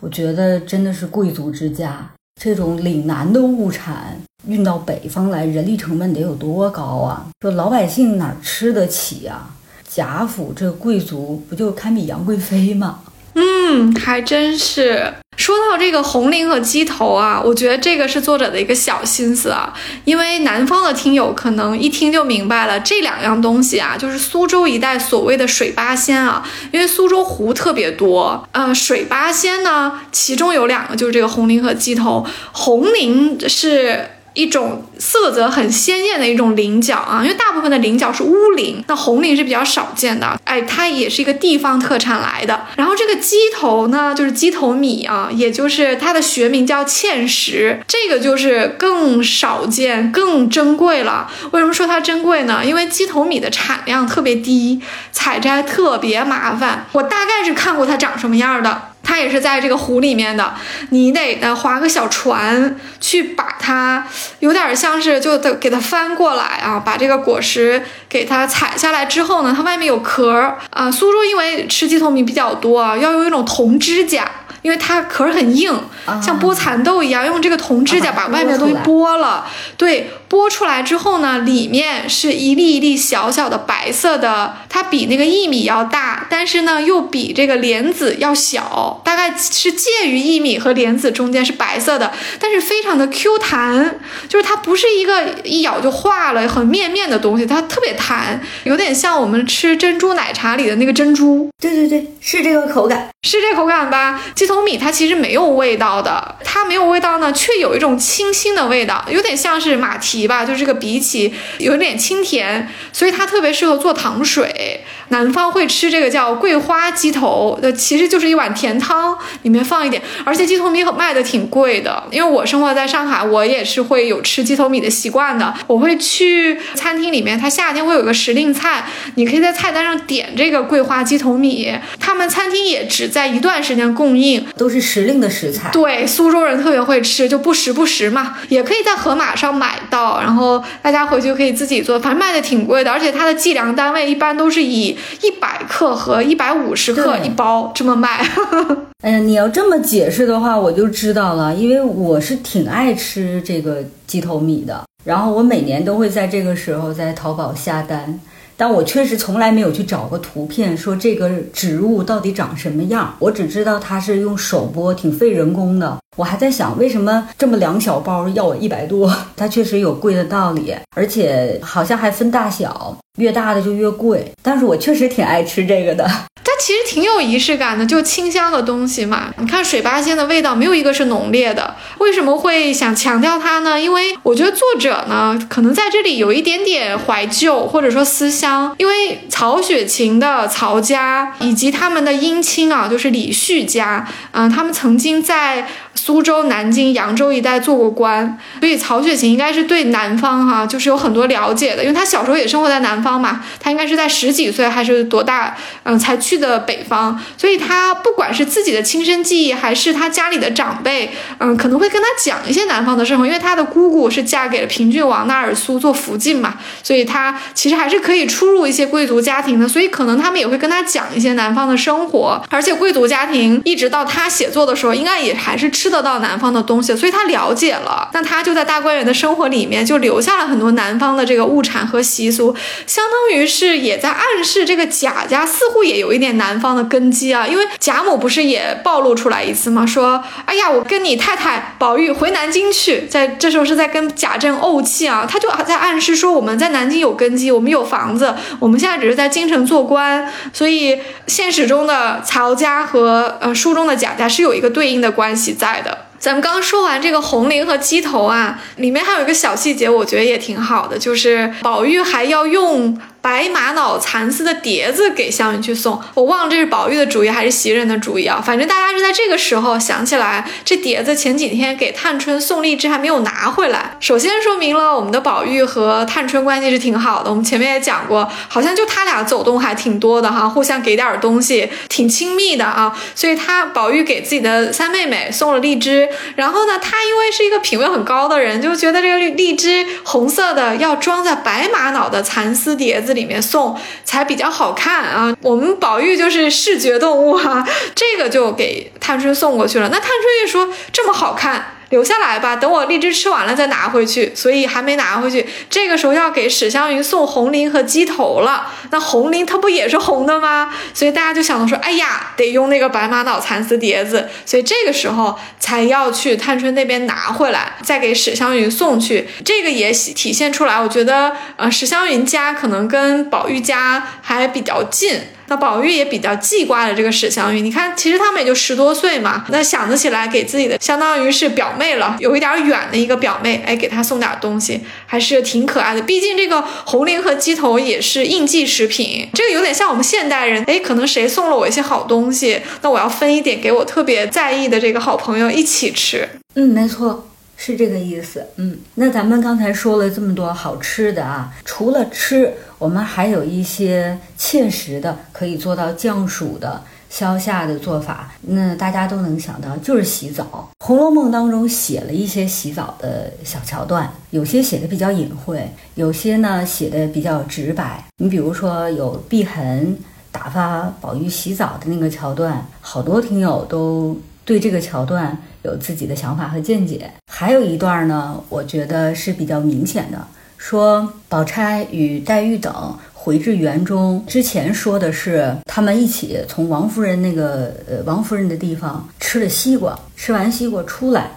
我觉得真的是贵族之家。这种岭南的物产运到北方来，人力成本得有多高啊？说老百姓哪吃得起呀？贾府这贵族不就堪比杨贵妃吗？嗯，还真是。说到这个红菱和鸡头啊，我觉得这个是作者的一个小心思啊，因为南方的听友可能一听就明白了，这两样东西啊，就是苏州一带所谓的水八仙啊，因为苏州湖特别多，呃，水八仙呢，其中有两个就是这个红菱和鸡头，红菱是。一种色泽很鲜艳的一种菱角啊，因为大部分的菱角是乌菱，那红菱是比较少见的。哎，它也是一个地方特产来的。然后这个鸡头呢，就是鸡头米啊，也就是它的学名叫芡实，这个就是更少见、更珍贵了。为什么说它珍贵呢？因为鸡头米的产量特别低，采摘特别麻烦。我大概是看过它长什么样的。它也是在这个湖里面的，你得呃划个小船去把它，有点像是就得给它翻过来啊，把这个果实给它采下来之后呢，它外面有壳儿啊。苏州因为吃鸡头米比较多啊，要用一种铜指甲。因为它壳很硬，像剥蚕豆一样，用这个铜指甲把外面的东西剥了。对，剥出来之后呢，里面是一粒一粒小小的白色的，它比那个薏米要大，但是呢又比这个莲子要小，大概是介于薏米和莲子中间，是白色的，但是非常的 Q 弹，就是它不是一个一咬就化了很面面的东西，它特别弹，有点像我们吃珍珠奶茶里的那个珍珠。对对对，是这个口感，是这口感吧？鸡头。米它其实没有味道的，它没有味道呢，却有一种清新的味道，有点像是马蹄吧，就是这个比起有点清甜，所以它特别适合做糖水。南方会吃这个叫桂花鸡头，那其实就是一碗甜汤，里面放一点，而且鸡头米卖的挺贵的。因为我生活在上海，我也是会有吃鸡头米的习惯的。我会去餐厅里面，它夏天会有个时令菜，你可以在菜单上点这个桂花鸡头米。他们餐厅也只在一段时间供应，都是时令的食材。对，苏州人特别会吃，就不时不食嘛，也可以在盒马上买到，然后大家回去可以自己做，反正卖的挺贵的，而且它的计量单位一般都是以。一百克和一百五十克一包这么卖。哎呀，你要这么解释的话，我就知道了，因为我是挺爱吃这个鸡头米的，然后我每年都会在这个时候在淘宝下单。但我确实从来没有去找个图片，说这个植物到底长什么样。我只知道它是用手剥，挺费人工的。我还在想，为什么这么两小包要我一百多？它确实有贵的道理，而且好像还分大小，越大的就越贵。但是我确实挺爱吃这个的。它其实挺有仪式感的，就清香的东西嘛。你看水八仙的味道没有一个是浓烈的，为什么会想强调它呢？因为我觉得作者呢，可能在这里有一点点怀旧或者说思乡。因为曹雪芹的曹家以及他们的姻亲啊，就是李旭家，嗯，他们曾经在。苏州、南京、扬州一带做过官，所以曹雪芹应该是对南方哈，就是有很多了解的，因为他小时候也生活在南方嘛。他应该是在十几岁还是多大，嗯，才去的北方。所以他不管是自己的亲身记忆，还是他家里的长辈，嗯，可能会跟他讲一些南方的生活，因为他的姑姑是嫁给了平郡王纳尔苏做福晋嘛，所以他其实还是可以出入一些贵族家庭的。所以可能他们也会跟他讲一些南方的生活，而且贵族家庭一直到他写作的时候，应该也还是吃。得到南方的东西，所以他了解了。那他就在大观园的生活里面就留下了很多南方的这个物产和习俗，相当于是也在暗示这个贾家似乎也有一点南方的根基啊。因为贾母不是也暴露出来一次吗？说，哎呀，我跟你太太宝玉回南京去，在这时候是在跟贾政怄气啊。他就在暗示说，我们在南京有根基，我们有房子，我们现在只是在京城做官，所以现实中的曹家和呃书中的贾家是有一个对应的关系在的。咱们刚说完这个红绫和鸡头啊，里面还有一个小细节，我觉得也挺好的，就是宝玉还要用。白玛瑙蚕丝的碟子给湘云去送，我忘了这是宝玉的主意还是袭人的主意啊？反正大家是在这个时候想起来，这碟子前几天给探春送荔枝还没有拿回来。首先说明了我们的宝玉和探春关系是挺好的。我们前面也讲过，好像就他俩走动还挺多的哈，互相给点东西，挺亲密的啊。所以他宝玉给自己的三妹妹送了荔枝，然后呢，他因为是一个品味很高的人，就觉得这个荔荔枝红色的要装在白玛瑙的蚕丝碟子。里面送才比较好看啊！我们宝玉就是视觉动物啊，这个就给探春送过去了。那探春又说这么好看。留下来吧，等我荔枝吃完了再拿回去，所以还没拿回去。这个时候要给史湘云送红绫和鸡头了。那红绫它不也是红的吗？所以大家就想到说，哎呀，得用那个白玛瑙蚕丝碟子。所以这个时候才要去探春那边拿回来，再给史湘云送去。这个也体现出来，我觉得，呃，史湘云家可能跟宝玉家还比较近。那宝玉也比较记挂着这个史湘云，你看，其实他们也就十多岁嘛，那想得起来给自己的相当于是表妹了，有一点远的一个表妹，哎，给她送点东西，还是挺可爱的。毕竟这个红绫和鸡头也是应季食品，这个有点像我们现代人，哎，可能谁送了我一些好东西，那我要分一点给我特别在意的这个好朋友一起吃。嗯，没错。是这个意思，嗯，那咱们刚才说了这么多好吃的啊，除了吃，我们还有一些切实的可以做到降暑的、消夏的做法。那大家都能想到，就是洗澡。《红楼梦》当中写了一些洗澡的小桥段，有些写的比较隐晦，有些呢写的比较直白。你比如说有碧痕打发宝玉洗澡的那个桥段，好多听友都对这个桥段。有自己的想法和见解，还有一段呢，我觉得是比较明显的，说宝钗与黛玉等回至园中之前说的是他们一起从王夫人那个呃王夫人的地方吃了西瓜，吃完西瓜出来。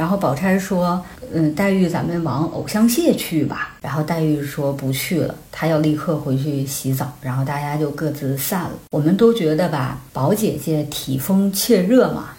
然后宝钗说：“嗯，黛玉，咱们往藕香榭去吧。”然后黛玉说：“不去了，她要立刻回去洗澡。”然后大家就各自散了。我们都觉得吧，宝姐姐体风怯热嘛，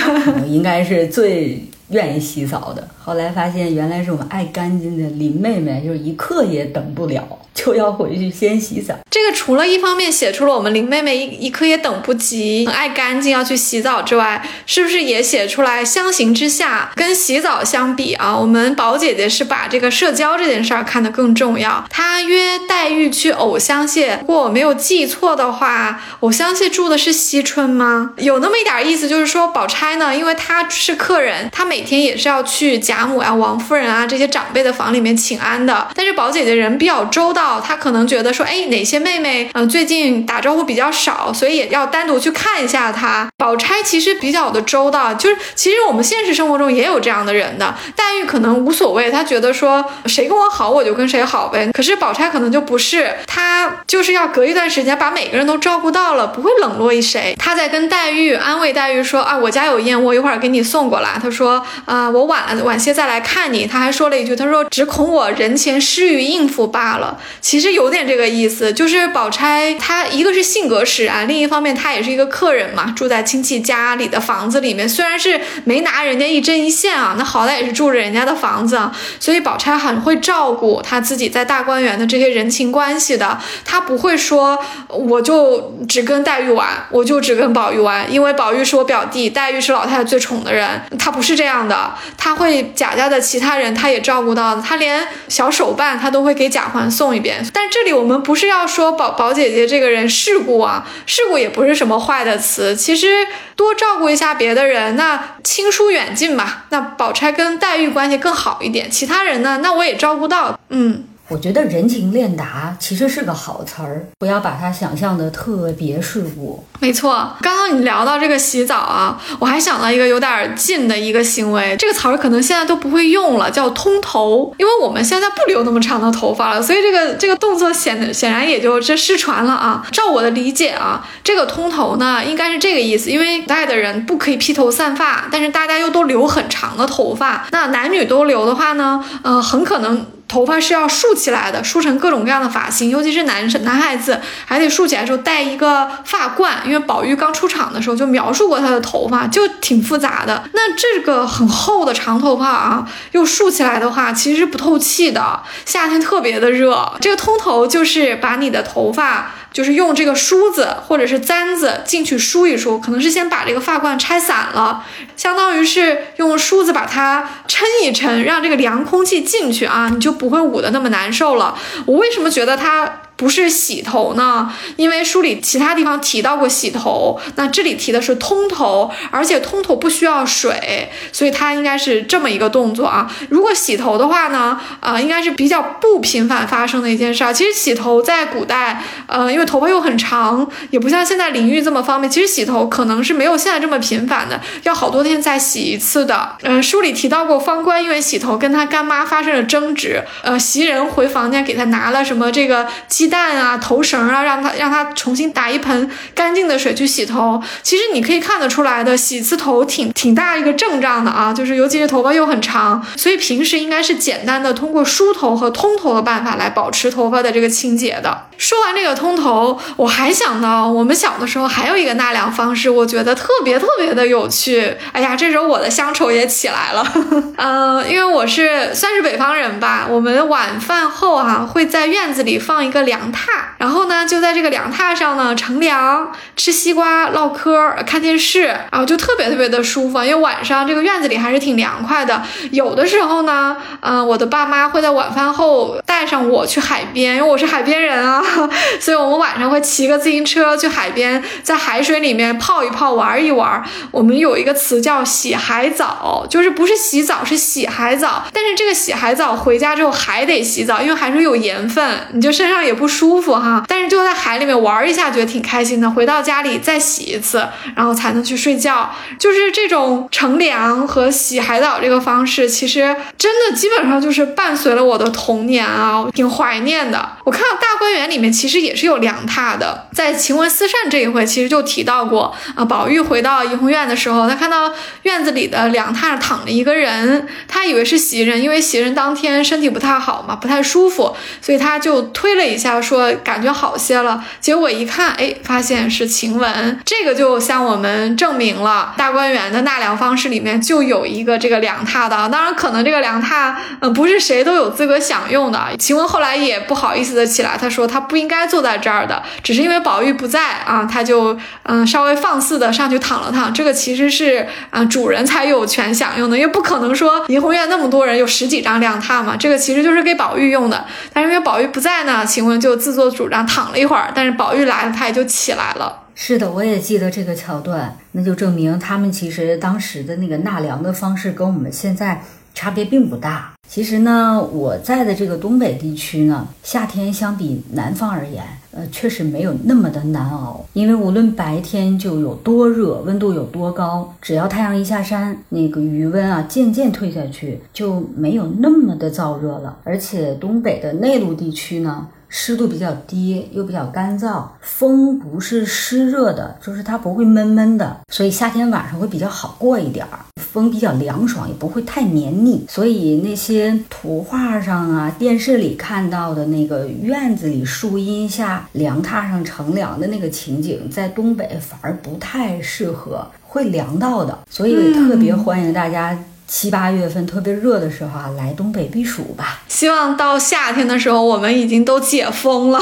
应该是最愿意洗澡的。后来发现，原来是我们爱干净的林妹妹，就是一刻也等不了。就要回去先洗澡。这个除了一方面写出了我们林妹妹一一刻也等不及，很爱干净要去洗澡之外，是不是也写出来相形之下，跟洗澡相比啊，我们宝姐姐是把这个社交这件事儿看得更重要。她约黛玉去藕香榭，如果我没有记错的话，藕香榭住的是惜春吗？有那么一点意思，就是说宝钗呢，因为她是客人，她每天也是要去贾母啊、王夫人啊这些长辈的房里面请安的。但是宝姐姐人比较周到。他可能觉得说，哎，哪些妹妹，嗯，最近打招呼比较少，所以也要单独去看一下她。宝钗其实比较的周到，就是其实我们现实生活中也有这样的人的。黛玉可能无所谓，她觉得说谁跟我好，我就跟谁好呗。可是宝钗可能就不是，她就是要隔一段时间把每个人都照顾到了，不会冷落一谁。她在跟黛玉安慰黛玉说，啊，我家有燕窝，一会儿给你送过来。她说，啊，我晚晚些再来看你。她还说了一句，她说只恐我人前失于应付罢了。其实有点这个意思，就是宝钗她一个是性格使然，另一方面她也是一个客人嘛，住在亲戚家里的房子里面，虽然是没拿人家一针一线啊，那好歹也是住着人家的房子，所以宝钗很会照顾她自己在大观园的这些人情关系的，她不会说我就只跟黛玉玩，我就只跟宝玉玩，因为宝玉是我表弟，黛玉是老太太最宠的人，她不是这样的，她会贾家的其他人她也照顾到，她连小手办她都会给贾环送一但这里我们不是要说宝宝姐姐这个人世故啊，世故也不是什么坏的词。其实多照顾一下别的人，那亲疏远近嘛。那宝钗跟黛玉关系更好一点，其他人呢，那我也照顾到。嗯，我觉得人情练达其实是个好词儿，不要把它想象的特别世故。没错，刚刚你聊到这个洗澡啊，我还想到一个有点近的一个行为，这个词儿可能现在都不会用了，叫通头，因为我们现在不留那么长的头发了，所以这个这个动作显 显然也就这失传了啊。照我的理解啊，这个通头呢，应该是这个意思，因为古代的人不可以披头散发，但是大家又都留很长的头发，那男女都留的话呢，呃，很可能。头发是要竖起来的，梳成各种各样的发型，尤其是男生男孩子还得竖起来时候戴一个发冠，因为宝玉刚出场的时候就描述过他的头发，就挺复杂的。那这个很厚的长头发啊，又竖起来的话，其实是不透气的，夏天特别的热。这个通头就是把你的头发。就是用这个梳子或者是簪子进去梳一梳，可能是先把这个发冠拆散了，相当于是用梳子把它撑一撑，让这个凉空气进去啊，你就不会捂得那么难受了。我为什么觉得它？不是洗头呢，因为书里其他地方提到过洗头，那这里提的是通头，而且通头不需要水，所以它应该是这么一个动作啊。如果洗头的话呢，呃，应该是比较不频繁发生的一件事儿。其实洗头在古代，呃，因为头发又很长，也不像现在淋浴这么方便。其实洗头可能是没有现在这么频繁的，要好多天再洗一次的。嗯，书里提到过方官因为洗头跟他干妈发生了争执，呃，袭人回房间给他拿了什么这个鸡。蛋啊，头绳啊，让他让他重新打一盆干净的水去洗头。其实你可以看得出来的，洗一次头挺挺大一个阵仗的啊，就是尤其是头发又很长，所以平时应该是简单的通过梳头和通头的办法来保持头发的这个清洁的。说完这个通头，我还想到我们小的时候还有一个纳凉方式，我觉得特别特别的有趣。哎呀，这时候我的乡愁也起来了。嗯，因为我是算是北方人吧，我们晚饭后哈会在院子里放一个凉凉榻，然后呢就在这个凉榻上呢乘凉、吃西瓜、唠嗑、看电视，然后就特别特别的舒服。因为晚上这个院子里还是挺凉快的。有的时候呢，嗯，我的爸妈会在晚饭后带上我去海边，因为我是海边人啊。所以，我们晚上会骑个自行车去海边，在海水里面泡一泡，玩一玩。我们有一个词叫“洗海澡”，就是不是洗澡，是洗海澡。但是这个洗海澡回家之后还得洗澡，因为海水有盐分，你就身上也不舒服哈。但是就在海里面玩一下，觉得挺开心的。回到家里再洗一次，然后才能去睡觉。就是这种乘凉和洗海澡这个方式，其实真的基本上就是伴随了我的童年啊，挺怀念的。我看到大观园里。面其实也是有凉榻的，在晴雯思扇这一回，其实就提到过啊。宝玉回到怡红院的时候，他看到院子里的凉榻上躺着一个人，他以为是袭人，因为袭人当天身体不太好嘛，不太舒服，所以他就推了一下，他说感觉好些了。结果一看，哎，发现是晴雯，这个就向我们证明了大观园的纳凉方式里面就有一个这个凉榻的。当然，可能这个凉榻，嗯，不是谁都有资格享用的。晴雯后来也不好意思的起来，他说他。不应该坐在这儿的，只是因为宝玉不在啊，他就嗯稍微放肆的上去躺了躺。这个其实是啊主人才有权享用的，因为不可能说怡红院那么多人有十几张凉榻嘛，这个其实就是给宝玉用的。但是因为宝玉不在呢，晴雯就自作主张躺了一会儿，但是宝玉来了，他也就起来了。是的，我也记得这个桥段，那就证明他们其实当时的那个纳凉的方式跟我们现在差别并不大。其实呢，我在的这个东北地区呢，夏天相比南方而言，呃，确实没有那么的难熬。因为无论白天就有多热，温度有多高，只要太阳一下山，那个余温啊渐渐退下去，就没有那么的燥热了。而且东北的内陆地区呢。湿度比较低，又比较干燥，风不是湿热的，就是它不会闷闷的，所以夏天晚上会比较好过一点儿，风比较凉爽，也不会太黏腻。所以那些图画上啊、电视里看到的那个院子里树荫下凉榻上乘凉的那个情景，在东北反而不太适合，会凉到的。所以特别欢迎大家。七八月份特别热的时候啊，来东北避暑吧。希望到夏天的时候，我们已经都解封了。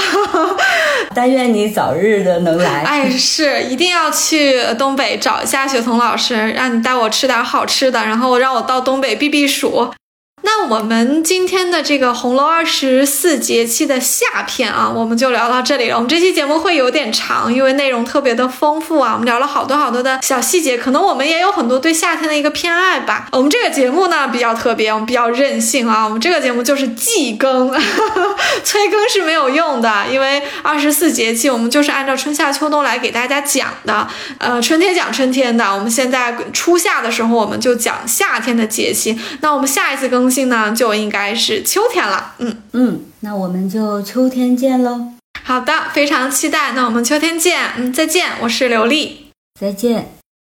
但愿你早日的能来。哎，是一定要去东北找一下雪桐老师，让你带我吃点好吃的，然后让我到东北避避暑。那我们今天的这个红楼二十四节气的下篇啊，我们就聊到这里了。我们这期节目会有点长，因为内容特别的丰富啊，我们聊了好多好多的小细节，可能我们也有很多对夏天的一个偏爱吧。我们这个节目呢比较特别，我们比较任性啊，我们这个节目就是季更，催更是没有用的，因为二十四节气我们就是按照春夏秋冬来给大家讲的。呃，春天讲春天的，我们现在初夏的时候我们就讲夏天的节气。那我们下一次更信呢，就应该是秋天了。嗯嗯，那我们就秋天见喽。好的，非常期待。那我们秋天见。嗯，再见。我是刘丽。再见。